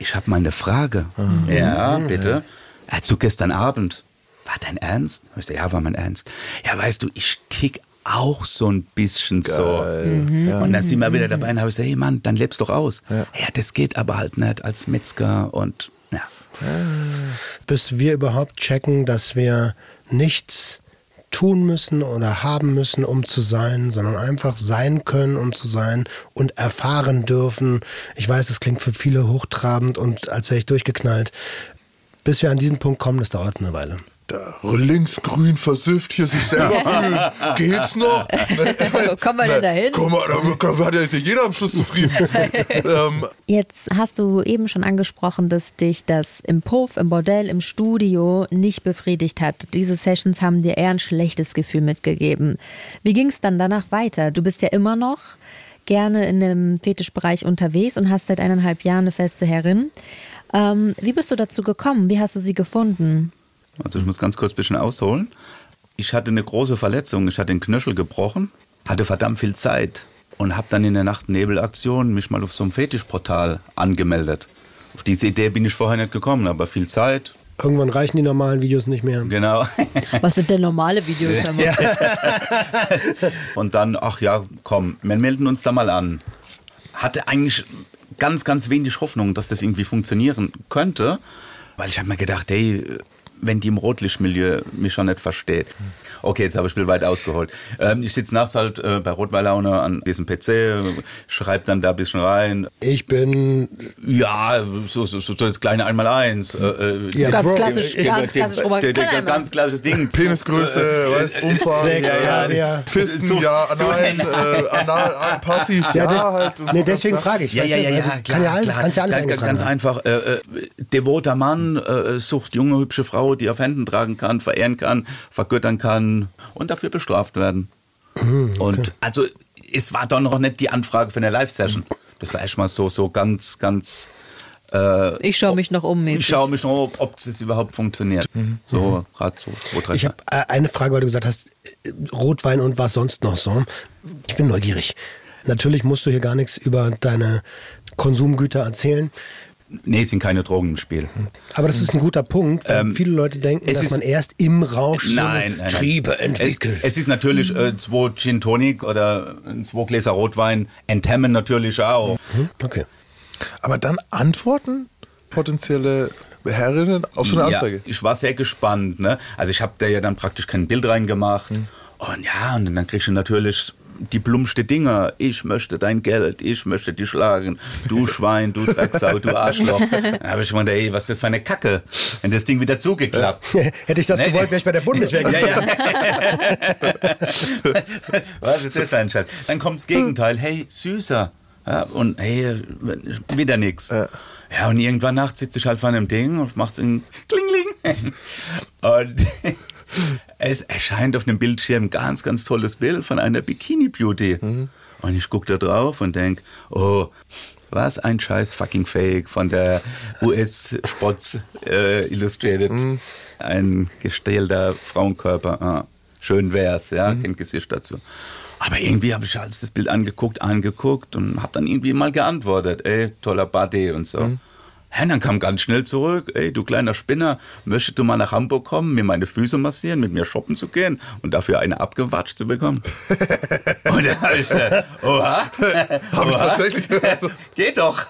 ich habe mal eine Frage. Ja, bitte. Ja, zu gestern Abend. War dein Ernst? Ich sag, ja, war mein Ernst. Ja, weißt du, ich tick auch so ein bisschen so. Und dann sind wir wieder dabei und habe ich gesagt, hey Mann, dann lebst doch aus. Ja. das geht aber halt nicht als Metzger und ja. bis wir überhaupt checken, dass wir nichts tun müssen oder haben müssen, um zu sein, sondern einfach sein können, um zu sein und erfahren dürfen. Ich weiß, es klingt für viele hochtrabend und als wäre ich durchgeknallt. Bis wir an diesen Punkt kommen, das dauert eine Weile. Da linksgrün versifft hier sich selber (laughs) fühlen. Geht's noch? Wo kommen wir denn dahin? Guck mal, da da hat ja jeder am Schluss zufrieden. (laughs) ähm, Jetzt hast du eben schon angesprochen, dass dich das im Puff, im Bordell, im Studio nicht befriedigt hat. Diese Sessions haben dir eher ein schlechtes Gefühl mitgegeben. Wie ging es dann danach weiter? Du bist ja immer noch gerne in dem Fetischbereich unterwegs und hast seit eineinhalb Jahren eine feste Herrin. Ähm, wie bist du dazu gekommen? Wie hast du sie gefunden? Also ich muss ganz kurz ein bisschen ausholen. Ich hatte eine große Verletzung, ich hatte den Knöchel gebrochen, hatte verdammt viel Zeit und habe dann in der Nacht-Nebel-Aktion mich mal auf so einem Fetischportal angemeldet. Auf diese Idee bin ich vorher nicht gekommen, aber viel Zeit, Irgendwann reichen die normalen Videos nicht mehr. genau. (laughs) Was sind denn normale Videos? Ja. Und dann, ach ja, komm, wir melden uns da mal an. Hatte eigentlich ganz, ganz wenig Hoffnung, dass das irgendwie funktionieren könnte, weil ich habe mir gedacht, hey, wenn die im Rotlichtmilieu mich schon nicht versteht. Okay, jetzt habe ich ein bisschen weit ausgeholt. Ähm, ich sitze nachts halt äh, bei Rotweilaune an diesem PC, schreibe dann da ein bisschen rein. Ich bin. Ja, so, so, so das kleine Einmaleins. Äh, äh, Ja, Ganz Bro, klassisch, ich- ganz klassisch, der, der, Kleiner ganz klassisches Ding. Penisgröße, weißt, Umfang, ja, ja. Fisten, So- ja, so- nein, äh, anal, an, passiv, ja, Ja, das- halt. Nee, so, deswegen frage ich. Ja, ja, du, ja, also ja, kann klar, ja alles, klar. kannst ja alles ganz, ganz einfach. Äh, äh, devoter Mann äh, sucht junge, hübsche Frau, die auf Händen tragen kann, verehren kann, vergöttern kann und dafür bestraft werden. Mhm, Und also es war doch noch nicht die Anfrage für eine Live-Session. Das war erstmal so, so ganz, ganz. Äh, Ich schaue mich noch um. ich mäßig. schaue mich noch, ob es überhaupt funktioniert. So, gerade so zwei, drei Ich habe äh, eine Frage, weil du gesagt hast, äh, Rotwein und was sonst noch so. Ich bin neugierig. Natürlich musst du hier gar nichts über deine Konsumgüter erzählen. Nee, es sind keine Drogen im Spiel. Aber das ist ein guter Punkt, weil viele Leute denken, Ähm, es dass ist- man erst im Rausch so Nein, eine nein, nein. Triebe entwickelt. Es, es ist natürlich äh, zwei Gin Tonic oder zwei Gläser Rotwein, enthemmen natürlich auch. Hm? okay. Aber dann antworten potenzielle Herrinnen auf so eine Anzeige. Ja, ich war sehr gespannt. Ne? Also ich habe da ja dann praktisch kein Bild reingemacht. Und ja, und dann kriegst du natürlich die plumpste Dinger. Ich möchte dein Geld, ich möchte dich schlagen. Du (laughs) Schwein, du Drecksau, du Arschloch. Dann habe ich gemeint, ey, was ist das für eine Kacke? Wenn das Ding wieder zugeklappt. (laughs) Hätte ich das Nee. gewollt, wäre ich bei der (laughs) Bundeswehr Ja, gewesen. ja. Was ist das für ein Scheiß? Dann kommt das Gegenteil. Hey, süßer. Ja, und hey, wieder nix. Ja. Ja, und irgendwann nachts sitze ich halt vor einem Ding und macht ein Klingling. Und es erscheint auf einem Bildschirm ein ganz, ganz tolles Bild von einer Bikini-Beauty. Und ich gucke da drauf und denke, oh, was ein scheiß fucking Fake von der US Sports äh, Illustrated. Ein gestählter Frauenkörper. Ah, schön wär's, ja, kein Gesicht dazu. Aber irgendwie habe ich alles das Bild angeguckt, angeguckt und habe dann irgendwie mal geantwortet, ey, toller Body und so. Ja, und dann kam ganz schnell zurück, ey, du kleiner Spinner, möchtest du mal nach Hamburg kommen, mir meine Füße massieren, mit mir shoppen zu gehen und dafür eine abgewatscht zu bekommen? (laughs) und da habe ich gesagt, oha, (laughs) Habe ich tatsächlich gehört. (laughs) geht doch.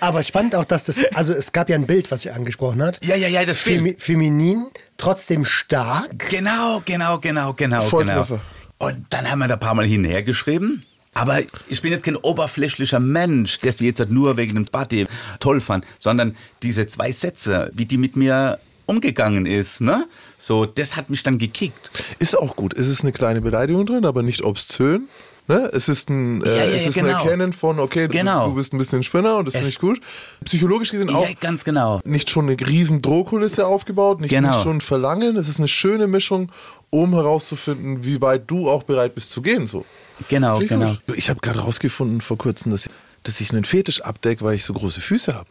Aber spannend auch, dass das, also es gab ja ein Bild, was ich angesprochen hat. ja, ja, ja, das Film. Femi feminin, trotzdem stark. Genau, genau, genau, genau, Volltreffer. genau. Und dann haben wir da ein paar Mal hinhergeschrieben. Aber ich bin jetzt kein oberflächlicher Mensch, der sie jetzt halt nur wegen dem Body toll fand, sondern diese zwei Sätze, wie die mit mir umgegangen ist, ne? So, das hat mich dann gekickt. Ist auch gut. Es ist eine kleine Beleidigung drin, aber nicht obszön. Ne? Es ist ein, äh, Ja, es ist ein genau. Erkennen von, okay, du, Genau. du bist ein bisschen ein Spinner und das finde ich gut. Psychologisch gesehen auch Ja, ganz genau. nicht schon eine riesen Drohkulisse aufgebaut, nicht, Genau. nicht schon ein Verlangen. Es ist eine schöne Mischung, um herauszufinden, wie weit du auch bereit bist zu gehen. So. Genau, genau. Ich habe gerade rausgefunden vor kurzem, dass ich, dass ich einen Fetisch abdecke, weil ich so große Füße habe.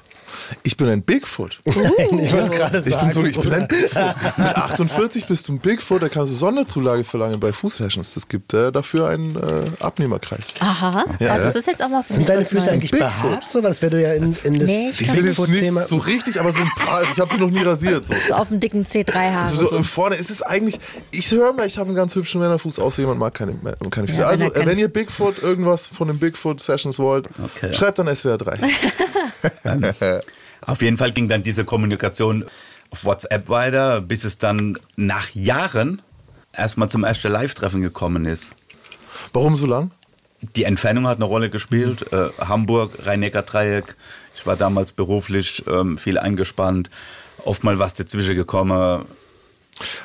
Ich bin ein Bigfoot. (laughs) Nein, ich wollte es gerade Ich bin, sagen. so, ich bin ein Bigfoot. Mit 48 bist du ein Bigfoot, da kannst du Sonderzulage verlangen bei Fußsessions. Das gibt äh, dafür einen äh, Abnehmerkreis. Aha, Ja, das ja. ist jetzt auch mal für Sind mich deine Füße eigentlich Bigfoot. behaart? So, was wäre du ja in, in das Nee, ich Die kann sind jetzt nicht Bigfoot-Thema. so richtig, aber so ein paar. Ich habe sie noch nie rasiert. So. So auf dem dicken C3-Haar. So, so. Vorne ist es eigentlich. Ich höre mal, ich habe einen ganz hübschen Männerfuß, außer jemand mag keine, keine Füße. Ja, wenn also, äh, wenn ihr Bigfoot irgendwas von den Bigfoot Sessions wollt, Okay. schreibt (laughs) (laughs) dann SWR 3. Auf jeden Fall ging dann diese Kommunikation auf WhatsApp weiter, bis es dann nach Jahren erstmal zum ersten Live-Treffen gekommen ist. Warum so lang? Die Entfernung hat eine Rolle gespielt. Äh, Hamburg, Rhein-Neckar-Dreieck. Ich war damals beruflich ähm, viel eingespannt. Oft mal was dazwischen gekommen.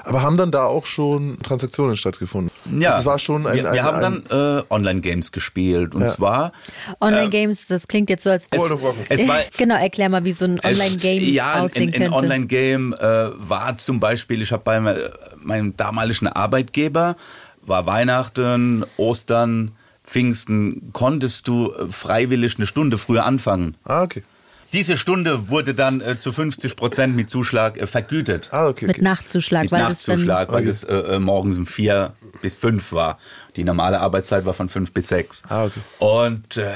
Aber haben dann da auch schon Transaktionen stattgefunden? Ja, Also es war schon ein. wir, ein, wir haben ein, dann äh, Online-Games gespielt. Und Ja. zwar. Online-Games, das klingt jetzt so, als. Es, es war, (laughs) genau, erklär mal, wie so ein Online-Game ja, ein, aussehen ein könnte. Online-Game äh, war zum Beispiel, ich habe bei me- meinem damaligen Arbeitgeber, war Weihnachten, Ostern, Pfingsten, konntest du äh, freiwillig eine Stunde früher anfangen. ah, okay. Diese Stunde wurde dann äh, zu 50 Prozent mit Zuschlag äh, vergütet. Ah, okay. Mit okay. Nachzuschlag, Mit weil Nachzuschlag, weil Okay. es äh, äh, morgens um vier bis fünf war. Die normale Arbeitszeit war von fünf bis sechs. Ah, okay. Und äh,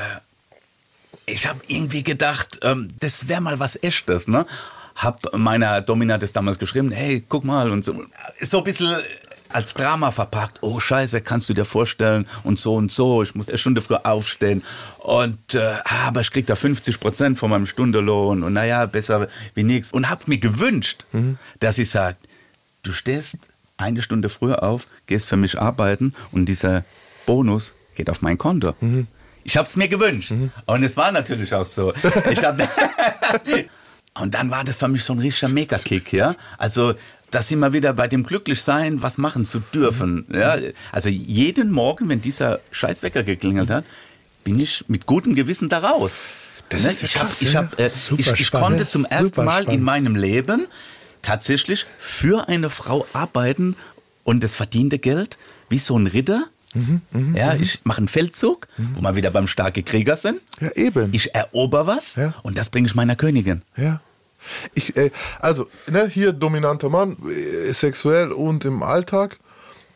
ich habe irgendwie gedacht, ähm, das wäre mal was Echtes, ne? Hab meiner Domina das damals geschrieben, hey, guck mal und so. So ein bisschen als Drama verpackt. Oh Scheiße, kannst du dir vorstellen und so und so. Ich muss eine Stunde früher aufstehen und äh, aber ich krieg da 50 Prozent von meinem Stundelohn und naja, besser wie nichts. Und hab mir gewünscht, mhm. dass sie sagt, du stehst eine Stunde früher auf, gehst für mich arbeiten und dieser Bonus geht auf mein Konto. Mhm. Ich habe es mir gewünscht. Mhm. Und es war natürlich auch so. Ich hab, (laughs) (laughs) und dann war das für mich so ein richtiger Mega-Kick, ja. Also dass sie mal wieder bei dem Glücklichsein was machen zu dürfen. Mhm. Ja, also jeden Morgen, wenn dieser Scheißwecker geklingelt hat, bin ich mit gutem Gewissen da raus. Das ne? ist ich, hab, ich, hab, äh, ich, ich konnte zum ersten Mal in meinem Leben tatsächlich für eine Frau arbeiten und das verdiente Geld wie so ein Ritter. Mhm, mh, ja, mh. ich mache einen Feldzug, mhm. wo wir wieder beim starken Krieger sind. Ja, eben. Ich erober was ja. und das bringe ich meiner Königin. Ja. Ich, äh, also, ne, hier dominanter Mann, äh, sexuell und im Alltag.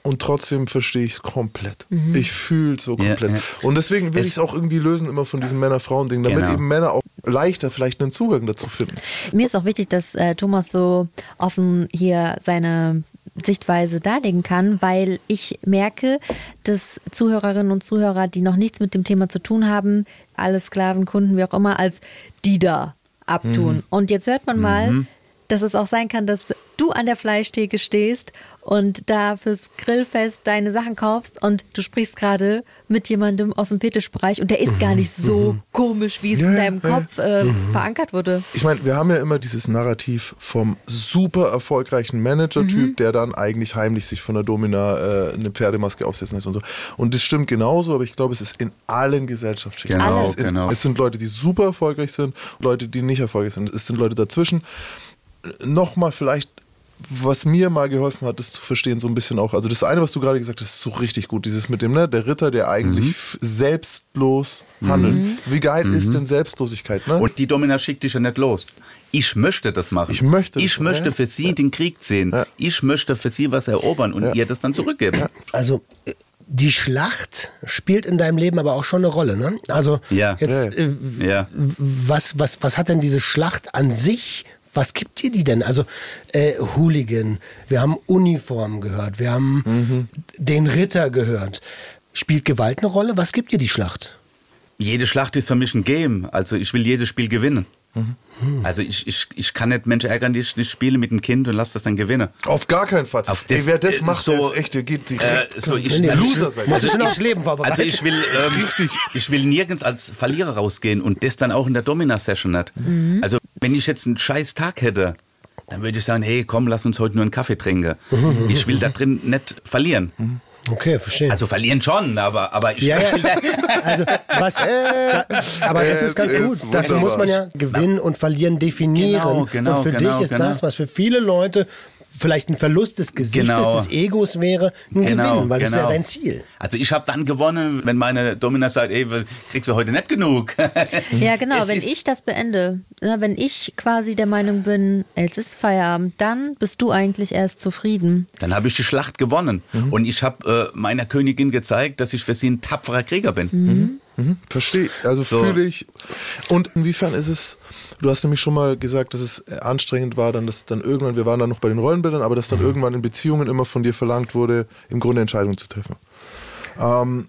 Und trotzdem verstehe ich es komplett. Mhm. Ich fühle es so komplett. Ja, ja. Und deswegen will ich es auch irgendwie lösen, immer von diesem Männer-Frauen-Ding, damit genau. eben Männer auch leichter vielleicht einen Zugang dazu finden. Mir ist auch wichtig, dass äh, Thomas so offen hier seine Sichtweise darlegen kann, weil ich merke, dass Zuhörerinnen und Zuhörer, die noch nichts mit dem Thema zu tun haben, alle Sklaven, Kunden, wie auch immer, als die da abtun. Mhm. Und jetzt hört man mal, mhm. Dass es auch sein kann, dass du an der Fleischtheke stehst und da fürs Grillfest deine Sachen kaufst und du sprichst gerade mit jemandem aus dem Fetischbereich und der ist gar nicht so mhm. komisch, wie es ja, in deinem ja. Kopf äh, mhm. verankert wurde. Ich meine, wir haben ja immer dieses Narrativ vom super erfolgreichen Manager-Typ, mhm. der dann eigentlich heimlich sich von der Domina äh, eine Pferdemaske aufsetzen lässt und so. Und das stimmt genauso, aber ich glaube, es ist in allen Gesellschaftsschichten. Genau, es, in, genau. es sind Leute, die super erfolgreich sind, Leute, die nicht erfolgreich sind. Es sind Leute dazwischen. Nochmal vielleicht was mir mal geholfen hat, das zu verstehen, so ein bisschen auch. Also das eine, was du gerade gesagt hast, ist so richtig gut. Dieses mit dem, ne, der Ritter, der eigentlich mhm. selbstlos handelt. Mhm. Wie geil mhm. ist denn Selbstlosigkeit, ne? Und die Domina schickt dich ja nicht los. Ich möchte das machen. Ich möchte. Ich möchte für sie ja. den Krieg ziehen. Ja. Ich möchte für sie was erobern und ja. ihr das dann zurückgeben. Also äh, die Schlacht spielt in deinem Leben aber auch schon eine Rolle, ne? Also ja. jetzt, äh, was, was, was hat denn diese Schlacht an sich was gibt dir die denn? Also äh, Hooligan, wir haben Uniform gehört, wir haben mhm. den Ritter gehört. Spielt Gewalt eine Rolle? Was gibt dir die Schlacht? Jede Schlacht ist für mich ein Game. Also ich will jedes Spiel gewinnen. Mhm. Also ich, ich, ich kann nicht Menschen ärgern, die ich nicht spiele mit dem Kind und lass das dann gewinnen. Auf gar keinen Fall. Auf das, Ey, wer das macht, so, der echt, der geht direkt. Äh, so ich, nee, Loser sein. Also, ich, aufs Leben vorbereiten. also ich will ähm, Richtig. ich will nirgends als Verlierer rausgehen und das dann auch in der Domina-Session nicht. Mhm. Also wenn ich jetzt einen scheiß Tag hätte, dann würde ich sagen, hey, komm, lass uns heute nur einen Kaffee trinken. Ich will da drin nicht verlieren. Okay, verstehe. Also verlieren schon, aber, aber ich, ja, da (laughs) Also was äh, (laughs) aber das ist ganz gut. Dazu muss man ja gewinnen und verlieren definieren. Genau, genau, und für genau, dich ist genau. das, was für viele Leute vielleicht ein Verlust des Gesichtes, Genau. des Egos wäre, ein Genau, Gewinn, weil das ist ja genau. dein Ziel. Also ich habe dann gewonnen, wenn meine Domina sagt, ey, kriegst du heute nicht genug. (laughs) Ja, genau, Es wenn ich das beende, wenn ich quasi der Meinung bin, es ist Feierabend, dann bist du eigentlich erst zufrieden. Dann habe ich die Schlacht gewonnen. Und ich habe äh, meiner Königin gezeigt, dass ich für sie ein tapferer Krieger bin. Mhm, verstehe. Also So. fühle ich. Und inwiefern ist es, du hast nämlich schon mal gesagt, dass es äh, anstrengend war, dann, dass dann irgendwann, wir waren dann noch bei den Rollenbildern, aber dass dann irgendwann in Beziehungen immer von dir verlangt wurde, im Grunde Entscheidungen zu treffen. Ähm,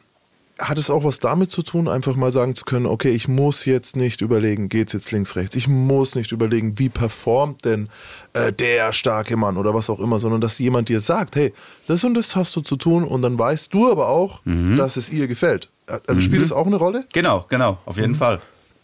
hat es auch was damit zu tun, einfach mal sagen zu können, okay, ich muss jetzt nicht überlegen, geht's jetzt links, rechts. Ich muss nicht überlegen, wie performt denn äh, der starke Mann oder was auch immer, sondern dass jemand dir sagt, hey, das und das hast du zu tun und dann weißt du aber auch, dass es ihr gefällt. Also spielt es auch eine Rolle? Genau, genau, auf jeden Fall.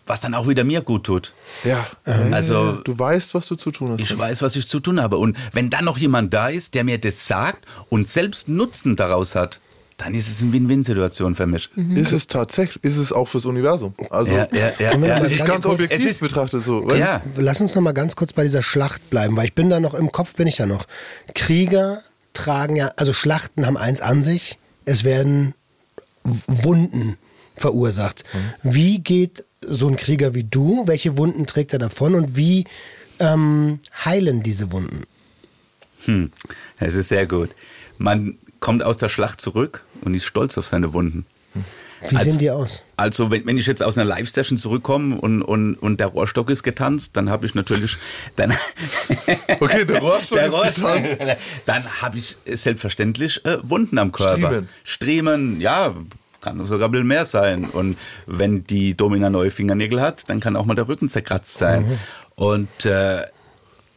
Was dann auch wieder mir gut tut. Ja. Also- du weißt, was du zu tun hast. Ich weiß, was ich zu tun habe. Und wenn dann noch jemand da ist, der mir das sagt und selbst Nutzen daraus hat, dann ist es eine Win-Win-Situation für mich. Ist es tatsächlich, ist es auch fürs Universum. Also, Ja, ja, ja, (laughs) ja. das ist ganz objektiv es ist- betrachtet so. weißt ja. Lass uns noch mal ganz kurz bei dieser Schlacht bleiben, weil ich bin da noch im Kopf, bin ich da noch. Krieger tragen ja, also Schlachten haben eins an sich, es werden Wunden verursacht. Wie geht so ein Krieger wie du, welche Wunden trägt er davon und wie ähm, heilen diese Wunden? Hm, es ist sehr gut. Man kommt aus der Schlacht zurück und ist stolz auf seine Wunden. Wie sehen die aus? Also wenn, wenn ich jetzt aus einer Live-Session zurückkomme und, und, und der Rohrstock ist getanzt, dann habe ich natürlich (laughs) dann Okay, der Rohrstock der ist Rohrstock, getanzt. (laughs) dann habe ich selbstverständlich äh, Wunden am Körper. Striemen. Striemen, ja, kann sogar ein bisschen mehr sein. Und wenn die Domina neue Fingernägel hat, dann kann auch mal der Rücken zerkratzt sein. Mhm. Und äh,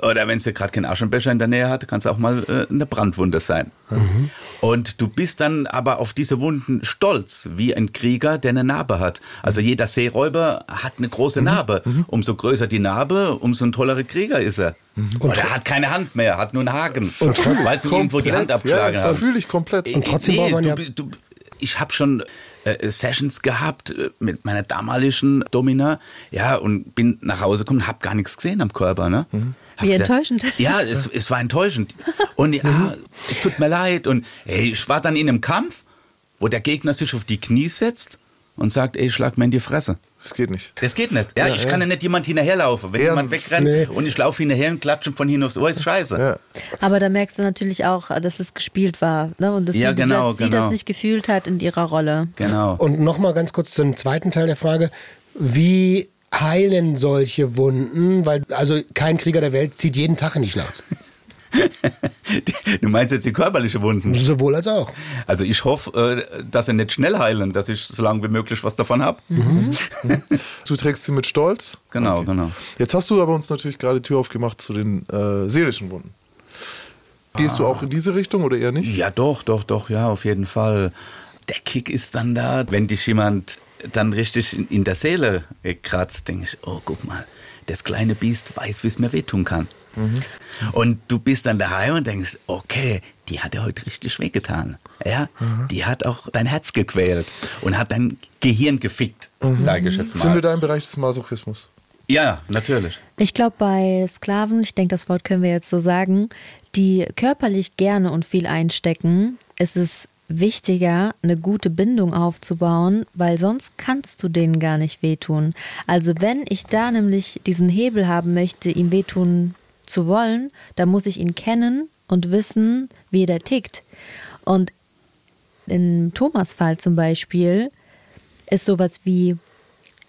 oder wenn sie gerade keinen Aschenbecher in der Nähe hat, kann es auch mal äh, eine Brandwunde sein. Mhm. Und du bist dann aber auf diese Wunden stolz, wie ein Krieger, der eine Narbe hat. Also Mhm. jeder Seeräuber hat eine große Narbe. Umso größer die Narbe, umso ein tollerer Krieger ist er. Mhm. Und er hat keine Hand mehr, hat nur einen Haken, weil sie irgendwo die Hand abgeschlagen ja, haben. fühle ich komplett. Äh, Und trotzdem braucht man du, ja- bi- du, ich habe schon äh, Sessions gehabt äh, mit meiner damaligen Domina, ja, und bin nach Hause gekommen, habe gar nichts gesehen am Körper, ne? Mhm. Wie gesagt, enttäuschend. Ja, es, es war enttäuschend. Und ja, Mhm. es tut mir leid. Und ey, ich war dann in einem Kampf, wo der Gegner sich auf die Knie setzt und sagt, ey, schlag mir in die Fresse. Das geht nicht. Das geht nicht. Ja, ich kann ja nicht jemand hinterherlaufen. Wenn Eher- jemand wegrennt Nee. und ich laufe hinterher und klatsche von hinten aufs Ohr, ist scheiße. Ja. Aber da merkst du natürlich auch, dass es gespielt war. Ne? Und dass Ja, sie, genau, dass sie genau. das nicht gefühlt hat in ihrer Rolle. Genau. Und nochmal ganz kurz zum zweiten Teil der Frage. Wie heilen solche Wunden? Weil, also kein Krieger der Welt zieht jeden Tag in die Schlacht. (laughs) Du meinst jetzt die körperliche Wunden? Sowohl als auch. Also ich hoffe, äh, dass sie nicht schnell heilen, dass ich so lange wie möglich was davon habe. Du trägst sie mit Stolz. Genau, genau. Jetzt hast du aber uns natürlich gerade die Tür aufgemacht zu den äh, seelischen Wunden. Gehst du auch in diese Richtung oder eher nicht? Ja, doch, doch, doch, ja, auf jeden Fall. Der Kick ist dann da, wenn dich jemand dann richtig in, in der Seele kratzt, denke ich, oh, guck mal, das kleine Biest weiß, wie es mir wehtun kann. Und du bist dann daheim und denkst, okay, die hat ja heute richtig wehgetan. Ja, die hat auch dein Herz gequält und hat dein Gehirn gefickt, sage ich jetzt mal. Sind wir da im Bereich des Masochismus? Ja, natürlich. Ich glaube, bei Sklaven, ich denke, das Wort können wir jetzt so sagen, die körperlich gerne und viel einstecken, ist es wichtiger, eine gute Bindung aufzubauen, weil sonst kannst du denen gar nicht wehtun. Also wenn ich da nämlich diesen Hebel haben möchte, ihm wehtun zu wollen, dann muss ich ihn kennen und wissen, wie der tickt. Und im Thomas Fall zum Beispiel ist sowas wie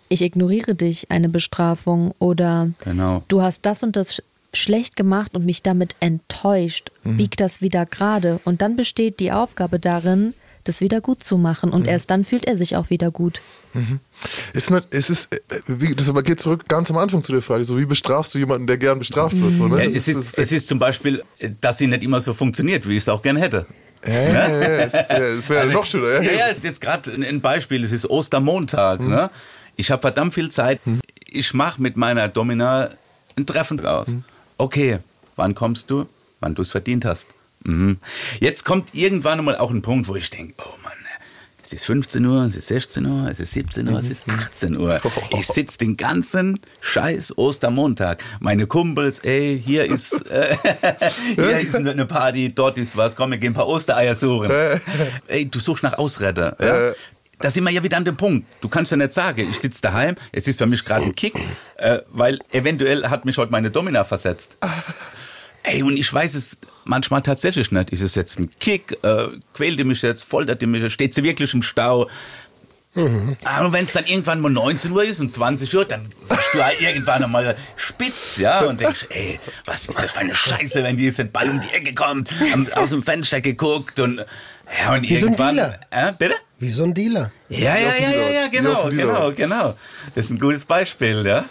ich ignoriere dich, eine Bestrafung oder Genau. du hast das und das sch schlecht gemacht und mich damit enttäuscht, bieg das wieder gerade und dann besteht die Aufgabe darin, das wieder gut zu machen und erst dann fühlt er sich auch wieder gut. Ist nicht, es ist, äh, wie, das aber geht zurück ganz am Anfang zu der Frage, so wie bestrafst du jemanden, der gern bestraft wird? So, ne? Ja, Das es, ist, es ist zum Beispiel, dass sie nicht immer so funktioniert, wie ich es auch gern hätte. ja, ja, ja, es, ist- ja, es wäre noch schöner. Ja, Ja, ja, ist jetzt gerade ein- Beispiel. Es ist Ostermontag. Ne? Ich habe verdammt viel Zeit. Ich mache mit meiner Domina ein Treffen aus. Okay, wann kommst du? Wann du es verdient hast. Mhm. Jetzt kommt irgendwann mal auch ein Punkt, wo ich denke, oh es ist 15 Uhr, es ist 16 Uhr, es ist 17 Uhr, es ist 18 Uhr. (laughs) Ich sitze den ganzen scheiß Ostermontag. Meine Kumpels, ey, hier ist, äh, (laughs) hier ist eine Party, dort ist was, komm, wir gehen ein paar Ostereier suchen. Ey, du suchst nach Ausretter. Ja? Da sind wir ja wieder an dem Punkt. Du kannst ja nicht sagen, ich sitze daheim, es ist für mich gerade ein Kick, äh, weil eventuell hat mich heute meine Domina versetzt. Ey, und ich weiß es manchmal tatsächlich nicht. Ist es jetzt ein Kick? Äh, quält die mich jetzt? Foltert die mich? Steht sie wirklich im Stau? Aber wenn es dann irgendwann mal 19 Uhr ist und 20 Uhr, dann bist du halt irgendwann einmal spitz, ja, und denkst, ey, was ist das für eine Scheiße, wenn die jetzt Ball um die Ecke kommt, aus dem Fenster geguckt und, ja, und Wie so ein irgendwann. Dealer. Äh, bitte? Wie so ein Dealer. Ja, ja, den ja, ja, ja, genau, den genau, genau. Das ist ein gutes Beispiel, ja.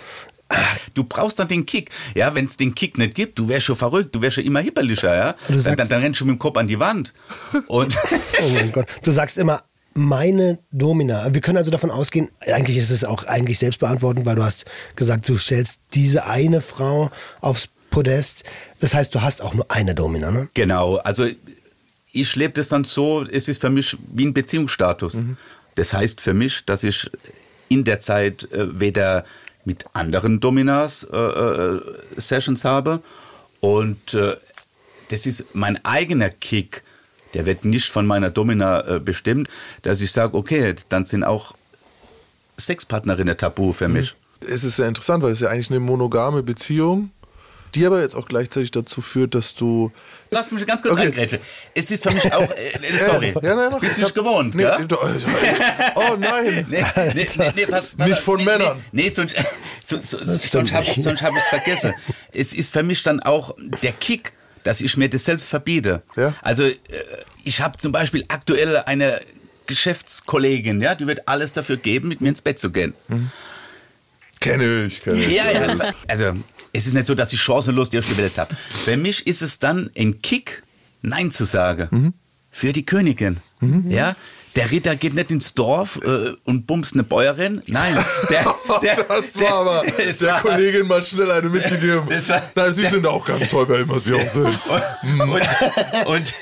Du brauchst dann den Kick. Ja, wenn es den Kick nicht gibt, du wärst schon verrückt, du wärst schon immer hipperlicher, ja. Dann, dann, dann rennst du mit dem Kopf an die Wand. Und (laughs) Oh mein Gott. Du sagst immer, meine Domina. Wir können also davon ausgehen, eigentlich ist es auch eigentlich selbst beantwortend, weil du hast gesagt, du stellst diese eine Frau aufs Podest. Das heißt, du hast auch nur eine Domina, ne? genau, also ich lebe das dann so, es ist für mich wie ein Beziehungsstatus. Das heißt für mich, dass ich in der Zeit äh, weder mit anderen Dominas äh, äh, Sessions habe. Und äh, das ist mein eigener Kick, der wird nicht von meiner Domina äh, bestimmt, dass ich sage, okay, dann sind auch Sexpartnerinnen tabu für mich. Es ist sehr interessant, weil es ja eigentlich eine monogame Beziehung die aber jetzt auch gleichzeitig dazu führt, dass du. Lass mich ganz kurz Okay. eingrätschen. Es ist für mich auch, äh, (laughs) sorry, Ja, nein, mach. bist du nicht gewohnt, Nee, ja? du- oh nein. (laughs) Nee, nee, nee, pass, pass Nicht von nee, Männern. Nee, nee sonst, (laughs) so, so, sonst habe hab ich es vergessen. Es ist für mich dann auch der Kick, dass ich mir das selbst verbiete. Ja. Also äh, ich habe zum Beispiel aktuell eine Geschäftskollegin, ja, die wird alles dafür geben, mit mir ins Bett zu gehen. Kenne ich, kenne ich. Ja, ja. Also es ist nicht so, dass ich chancenlos die Welt habe. Für mich ist es dann ein Kick, Nein zu sagen. Für die Königin. Ja. Der Ritter geht nicht ins Dorf äh, und bumst eine Bäuerin. Nein, der, (laughs) der, Das war aber Es der (laughs) war- Kollegin mal schnell eine mitgegeben. War- Nein, sie sind auch ganz toll, wer immer sie auch sind. (laughs) und, und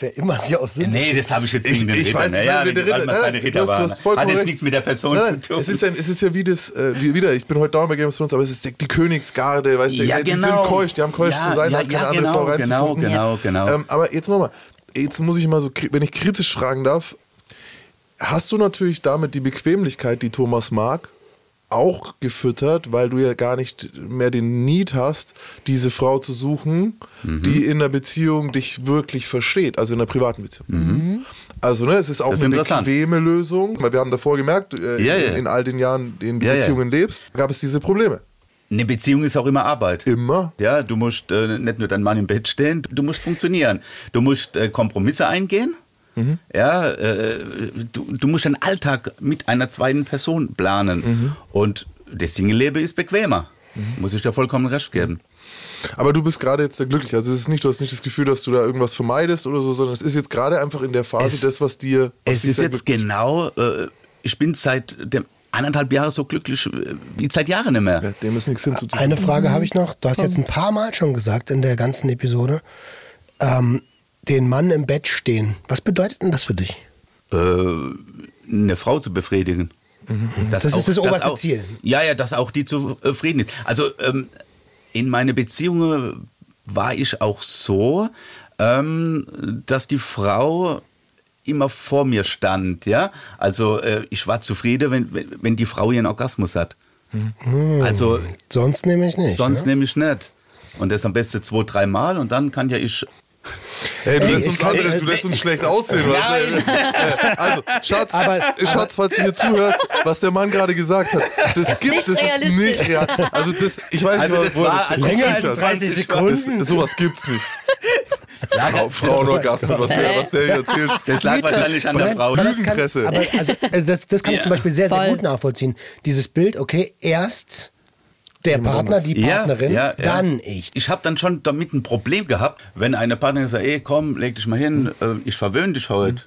Wer immer sie auch sind. nee, das habe ich jetzt Ich- gegen den ich Ritter. weiß wer der weil Ritter- nein, keine du Ritter hast- du hast Hat jetzt nichts mit der Person Nein, zu tun. es, ist ein, es ist ja wie das, äh, wie, wieder, ich bin heute dauernd bei Game of Thrones, aber es ist die Königsgarde, weißt du, Ja, die genau. sind keusch, die haben keusch Ja, zu sein, ja, haben keine ja, andere genau, Frau genau, genau, genau. Ähm, aber jetzt nochmal, jetzt muss ich mal so, wenn ich kritisch fragen darf, hast du natürlich damit die Bequemlichkeit, die Thomas mag, auch gefüttert, weil du ja gar nicht mehr den Need hast, diese Frau zu suchen, Mhm. die in einer Beziehung dich wirklich versteht, also in einer privaten Beziehung. Also ne, es ist auch Mhm. Ist eine bequeme Lösung, weil wir haben davor gemerkt, äh, Ja, ja. in, in all den Jahren, in denen du Ja, ja. Beziehungen lebst, gab es diese Probleme. Eine Beziehung ist auch immer Arbeit. Immer. Ja, du musst äh, nicht nur dein Mann im Bett stehen, du musst funktionieren. Du musst äh, Kompromisse eingehen. Ja, äh, du, du musst deinen Alltag mit einer zweiten Person planen. Und das Single-Leben ist bequemer. Muss ich dir vollkommen recht geben. Aber du bist gerade jetzt sehr glücklich. Also es ist nicht, du hast nicht das Gefühl, dass du da irgendwas vermeidest oder so, sondern es ist jetzt gerade einfach in der Phase Es- das, was dir. Was Es ist jetzt glücklich- genau, äh, ich bin seit dem eineinhalb Jahren so glücklich wie seit Jahren nicht mehr. Ja, dem ist nichts hinzuzufügen. Eine Frage habe ich noch. Du hast jetzt ein paar Mal schon gesagt in der ganzen Episode, ähm, den Mann im Bett stehen. Was bedeutet denn das für dich? äh, eine Frau zu befriedigen. Dass Das ist das oberste auch, Ziel. Ja, ja, dass auch die zufrieden ist. Also ähm, in meine Beziehungen war ich auch so, ähm, dass die Frau immer vor mir stand, ja. Also äh, ich war zufrieden, wenn, wenn, wenn die Frau ihren Orgasmus hat. Also Sonst nehme ich nicht. sonst ne? nämlich nicht. Und das am besten zwei, dreimal und dann kann ja ich Hey, du lässt, uns, kann- andere, du lässt uns schlecht aussehen. Nein. Was? (laughs) Also, Schatz, Aber- Schatz, falls du hier zuhörst, was der Mann gerade gesagt hat, (laughs) das gibt nicht es nicht real. Also das, ich weiß Also nicht, das war- das also Länger als hat. 30 Sekunden. Das, sowas gibt's nicht. (laughs) Frau, Frauenorgasmus, was der, was der hier erzählt. das lag wahrscheinlich an der Frau. Aber das kann, aber also, äh, das, das kann ich zum Beispiel sehr, sehr Voll. gut nachvollziehen. Dieses Bild, okay, erst der Partner, die Partnerin, Ja, ja, ja. dann ich. Ich habe dann schon damit ein Problem gehabt, wenn eine Partnerin sagt, ey, komm, leg dich mal hin, äh, ich verwöhne dich heute.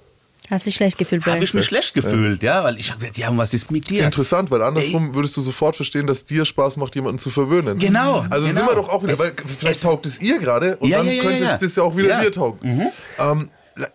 Hast dich schlecht gefühlt, Habe ich mich schlecht gefühlt, ja, weil ich habe gedacht, ja, was ist mit dir? Interessant, weil andersrum würdest du sofort verstehen, dass dir Spaß macht, jemanden zu verwöhnen. Genau, Also genau. sind wir doch auch wieder, Es- weil vielleicht es- taugt es ihr gerade und Ja, dann ja, ja, könnte ja. es das ja auch wieder Ja. Mhm. dir taugen. Ähm, la-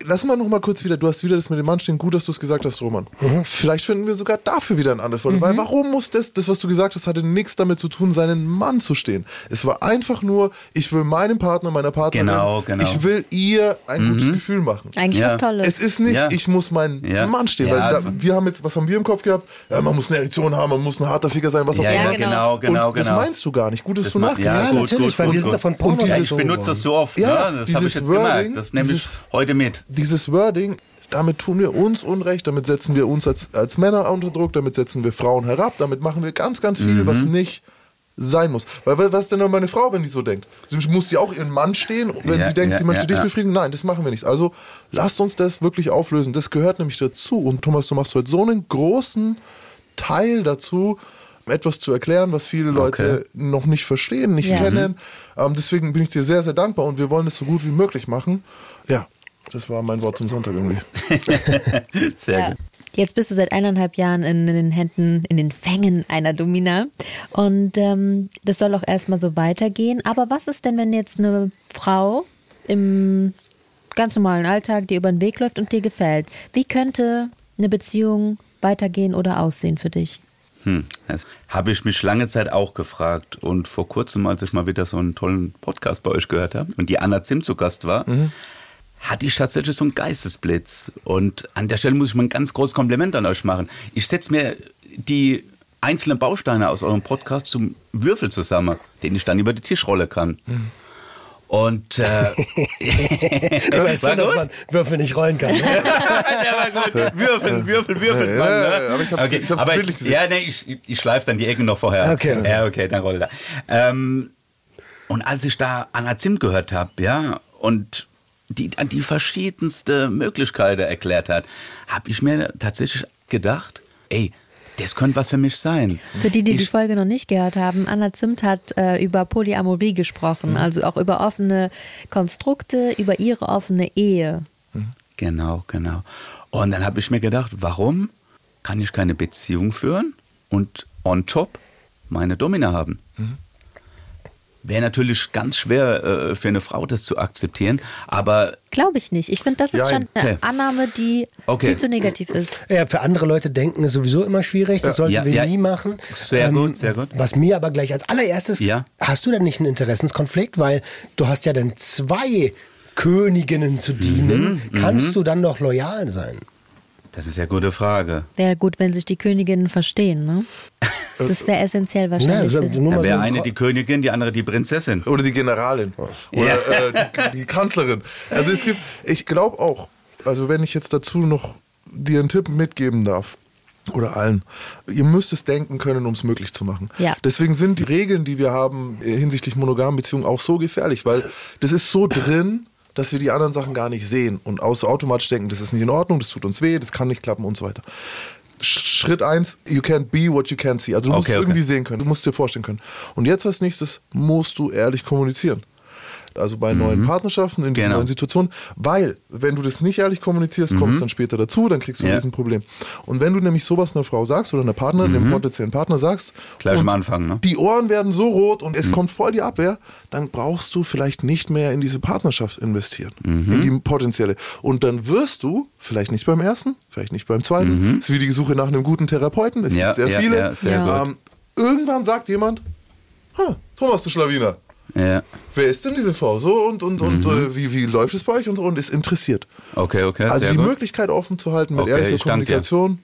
lass mal noch mal kurz wieder, du hast wieder das mit dem Mann stehen, gut, dass du es gesagt hast, Roman. Mhm. Vielleicht finden wir sogar dafür wieder ein anderes Wort. Weil warum muss das, das, was du gesagt hast, hatte nichts damit zu tun, seinen Mann zu stehen. Es war einfach nur, ich will meinem Partner, meiner Partnerin, Genau, genau. ich will ihr ein gutes Gefühl machen. Eigentlich Ja. was Tolles. Es ist nicht, Ja. ich muss meinen Ja. Mann stehen, Ja, weil da, also- wir haben jetzt, was haben wir im Kopf gehabt? Ja, man muss eine Erektion haben, man muss ein harter Ficker sein, was auch ja, immer. ja, genau. genau, genau, Und das genau. meinst du gar nicht. Gut, dass Das du nachgedacht Ja, gut, natürlich, gut, weil gut, wir sind gut. davon Pornos Und dieses- Ich benutze das so oft, Ja, ja, das habe ich jetzt gemerkt. Das nehme ich heute mit. Dieses Wording, damit tun wir uns Unrecht, damit setzen wir uns als, als Männer unter Druck, damit setzen wir Frauen herab, damit machen wir ganz, ganz viel, Mhm. was nicht sein muss. Weil wa- was ist denn noch meine Frau, wenn die so denkt? Muss sie auch ihren Mann stehen, wenn Ja, sie denkt, ja, sie möchte ja, dich ja. befriedigen? Nein, das machen wir nicht. Also lasst uns das wirklich auflösen. Das gehört nämlich dazu. Und Thomas, du machst heute so einen großen Teil dazu, etwas zu erklären, was viele Leute Okay. noch nicht verstehen, nicht Ja. kennen. Ähm, deswegen bin ich dir sehr, sehr dankbar und wir wollen es so gut wie möglich machen. Ja, das war mein Wort zum Sonntag irgendwie. (laughs) Sehr Ja. gut. Jetzt bist du seit eineinhalb Jahren in, den Händen, in den Fängen einer Domina. Und ähm, das soll auch erstmal so weitergehen. Aber was ist denn, wenn jetzt eine Frau im ganz normalen Alltag dir über den Weg läuft und dir gefällt? Wie könnte eine Beziehung weitergehen oder aussehen für dich? Hm, das habe ich mich lange Zeit auch gefragt. Und vor kurzem, als ich mal wieder so einen tollen Podcast bei euch gehört habe und die Anna Zimt zu Gast war, hatte ich tatsächlich so einen Geistesblitz. Und an der Stelle muss ich mal ein ganz großes Kompliment an euch machen. Ich setze mir die einzelne Bausteine aus eurem Podcast zum Würfel zusammen, den ich dann über die Tischrolle kann. Und äh, (laughs) Du weißt schon, dass man Würfel nicht rollen kann. Ne? (laughs) Würfeln, würfeln, würfeln. Mann, ne? aber ich hab's- okay. ich hab's aber, gesehen. Ja, nee, ich, ich schleife dann die Ecken noch vorher. Okay. Ja, okay, dann rollt er. Ähm, und als ich da Anna Zimt gehört habe, ja, und die an die verschiedenste Möglichkeiten erklärt hat, habe ich mir tatsächlich gedacht, ey, das könnte was für mich sein. Für die, die die Ich- Folge noch nicht gehört haben, Anna Zimt hat äh, über Polyamorie gesprochen, Mhm. also auch über offene Konstrukte, über ihre offene Ehe. Genau, genau. Und dann habe ich mir gedacht, warum kann ich keine Beziehung führen und on top meine Domina haben? Wäre natürlich ganz schwer äh, für eine Frau, das zu akzeptieren, aber Glaube ich nicht. Ich finde, das ist Ja, schon eine okay. Annahme, die Okay. viel zu negativ ist. Ja, für andere Leute denken ist sowieso immer schwierig. Das sollten Ja, wir ja. nie machen. Ähm, Sehr gut, sehr gut. Was mir aber gleich als allererstes, Ja. hast du denn nicht einen Interessenskonflikt? Weil du hast ja dann zwei Königinnen zu dienen. Mhm, Kannst du dann noch loyal sein? Das ist ja eine gute Frage. Wäre gut, wenn sich die Königinnen verstehen, ne? Das wäre essentiell wahrscheinlich. Ja, also nur Da mal wäre eine die Königin, die andere die Prinzessin. Oder die Generalin. Oder äh, die, die Kanzlerin. Also es gibt, ich glaube auch, also wenn ich jetzt dazu noch dir einen Tipp mitgeben darf, oder allen, ihr müsst es denken können, um es möglich zu machen. Ja. Deswegen sind die Regeln, die wir haben äh, hinsichtlich monogamen Beziehungen auch so gefährlich, weil das ist so drin, dass wir die anderen Sachen gar nicht sehen und aus automatisch denken, das ist nicht in Ordnung, das tut uns weh, das kann nicht klappen und so weiter. Sch- Schritt eins, you can't be what you can't see. Also du musst okay. irgendwie sehen können, du musst dir vorstellen können. Und jetzt als nächstes musst du ehrlich kommunizieren. Also bei neuen Partnerschaften, in diesen Genau. neuen Situationen, weil, wenn du das nicht ehrlich kommunizierst, kommt es dann später dazu, dann kriegst du Ja. ein Riesenproblem. Und wenn du nämlich sowas einer Frau sagst oder einer Partnerin, einem potenziellen Partner sagst, Gleich am Anfang, ne? die Ohren werden so rot und es kommt voll die Abwehr, dann brauchst du vielleicht nicht mehr in diese Partnerschaft investieren, in die potenzielle. Und dann wirst du, vielleicht nicht beim ersten, vielleicht nicht beim zweiten, ist wie die Suche nach einem guten Therapeuten, es Ja, gibt sehr ja, viele. ja, sehr Ja. gut. Ähm, irgendwann sagt jemand, ha, Thomas, du Schlawiner, Ja. wer ist denn diese Frau? So und, und, und äh, wie, wie läuft es bei euch und so und ist interessiert. Okay, okay. Also sehr die gut. Möglichkeit offen zu halten mit Okay, ehrlicher ich danke. Kommunikation.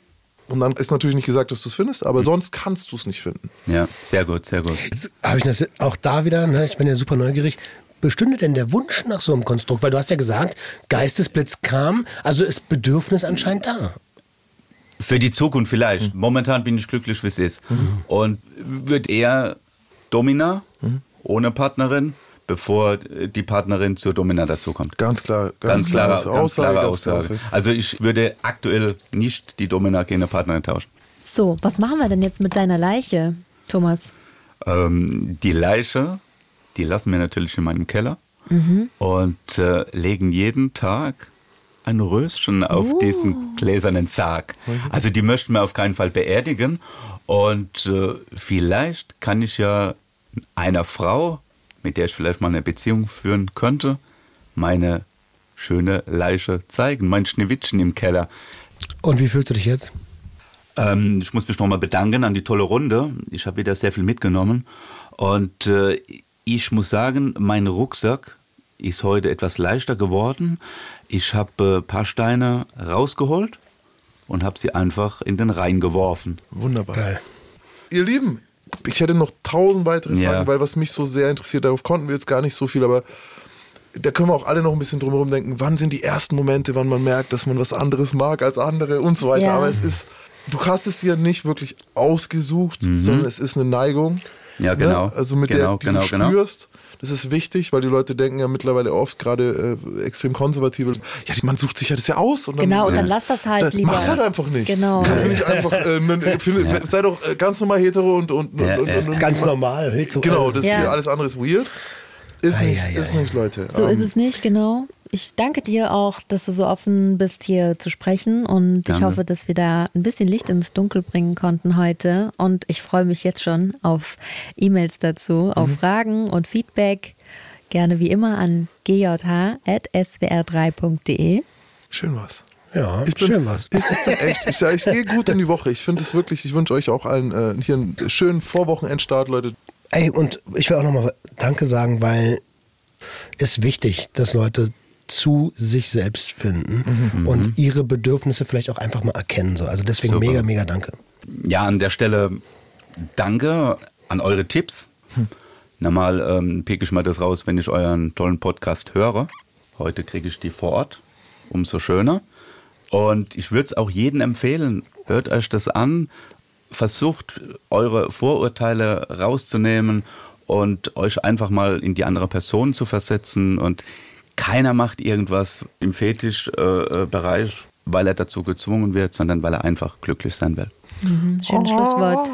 Und dann ist natürlich nicht gesagt, dass du es findest, aber sonst kannst du es nicht finden. Ja, sehr gut, sehr gut. Jetzt habe ich das auch da wieder, ne, ich bin ja super neugierig. Bestünde denn der Wunsch nach so einem Konstrukt? Weil du hast ja gesagt, Geistesblitz kam, also ist Bedürfnis anscheinend da. Für die Zukunft vielleicht. Momentan bin ich glücklich, wie es ist. Und wird eher Domina ohne Partnerin, bevor die Partnerin zur Domina dazukommt. Ganz klar, Ganz, klare, klare ganz klare ganz Aussage. klare Also ich würde aktuell nicht die Domina gegen eine Partnerin tauschen. So, was machen wir denn jetzt mit deiner Leiche, Thomas? Ähm, die Leiche, die lassen wir natürlich in meinem Keller und äh, legen jeden Tag ein Röschen auf diesen gläsernen Sarg. Also die möchten wir auf keinen Fall beerdigen. Und äh, vielleicht kann ich ja einer Frau, mit der ich vielleicht mal eine Beziehung führen könnte, meine schöne Leiche zeigen, mein Schneewittchen im Keller. Und wie fühlst du dich jetzt? Ähm, ich muss mich nochmal bedanken an die tolle Runde. Ich habe wieder sehr viel mitgenommen. Und äh, ich muss sagen, mein Rucksack ist heute etwas leichter geworden. Ich habe ein paar Steine rausgeholt und habe sie einfach in den Rhein geworfen. Wunderbar. Geil. Ihr Lieben, ich hätte noch tausend weitere Fragen, Ja. weil was mich so sehr interessiert, darauf konnten wir jetzt gar nicht so viel, aber da können wir auch alle noch ein bisschen drumherum denken, wann sind die ersten Momente, wann man merkt, dass man was anderes mag als andere und so weiter. Ja. Aber es ist, du hast es dir nicht wirklich ausgesucht, sondern es ist eine Neigung. Ja, genau. Ne? Also mit Genau, der, die genau, du genau. spürst. Das ist wichtig, weil die Leute denken ja mittlerweile oft, gerade äh, extrem konservative, ja, die- man sucht sich ja das ja aus. Und dann, Genau, und dann lass das halt dann lieber. Mach's halt einfach nicht. Genau. Kannst du nicht einfach, äh, ne, finde, sei doch äh, ganz normal hetero und, und, Ja, und, ja. und, und Ganz normal. hetero- Genau, das Ja. hier, alles andere ist weird. Ist Ei, nicht, ei, ist ei. nicht, Leute. So Ähm, ist es nicht, genau. Ich danke dir auch, dass du so offen bist, hier zu sprechen. Und ich Gerne. hoffe, dass wir da ein bisschen Licht ins Dunkel bringen konnten heute. Und ich freue mich jetzt schon auf E-Mails dazu, auf Fragen und Feedback. Gerne wie immer an gjh.swr3.de. Schön was. Ja, Ich bin, schön was. (laughs) Ich, echt, ich, ich gehe gut in die Woche. Ich finde es wirklich, ich wünsche euch auch allen äh, hier einen schönen Vorwochenendstart, Leute. Ey, und ich will auch nochmal Danke sagen, weil es wichtig, dass Leute zu sich selbst finden und ihre Bedürfnisse vielleicht auch einfach mal erkennen. So. Also deswegen Super. mega, mega Danke. Ja, an der Stelle danke an eure Tipps. Hm. Normal ähm, pick ich mal das raus, wenn ich euren tollen Podcast höre. Heute kriege ich die vor Ort. Umso schöner. Und ich würde es auch jedem empfehlen, hört euch das an, versucht eure Vorurteile rauszunehmen und euch einfach mal in die andere Person zu versetzen. Und keiner macht irgendwas im Fetischbereich, äh, weil er dazu gezwungen wird, sondern weil er einfach glücklich sein will. Mhm, schönes oh. Schlusswort.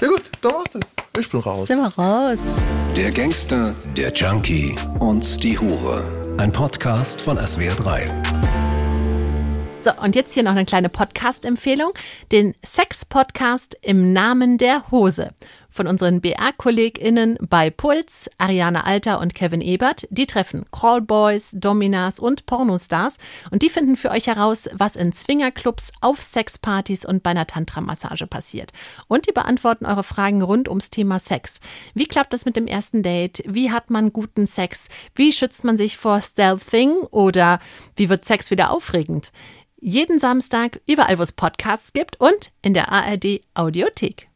Ja gut, da war's es. Ich bin raus. Sind wir raus. Der Gangster, der Junkie und die Hure. Ein Podcast von SWR3. So, und jetzt hier noch eine kleine Podcast-Empfehlung. Den Sex-Podcast im Namen der Hose von unseren BR-KollegInnen bei Puls, Ariane Alter und Kevin Ebert. Die treffen Callboys, Dominas und Pornostars und die finden für euch heraus, was in Zwingerclubs, auf Sexpartys und bei einer Tantra-Massage passiert. Und die beantworten eure Fragen rund ums Thema Sex. Wie klappt das mit dem ersten Date? Wie hat man guten Sex? Wie schützt man sich vor Stealthing? Oder wie wird Sex wieder aufregend? jeden Samstag überall, wo es Podcasts gibt und in der ARD Audiothek.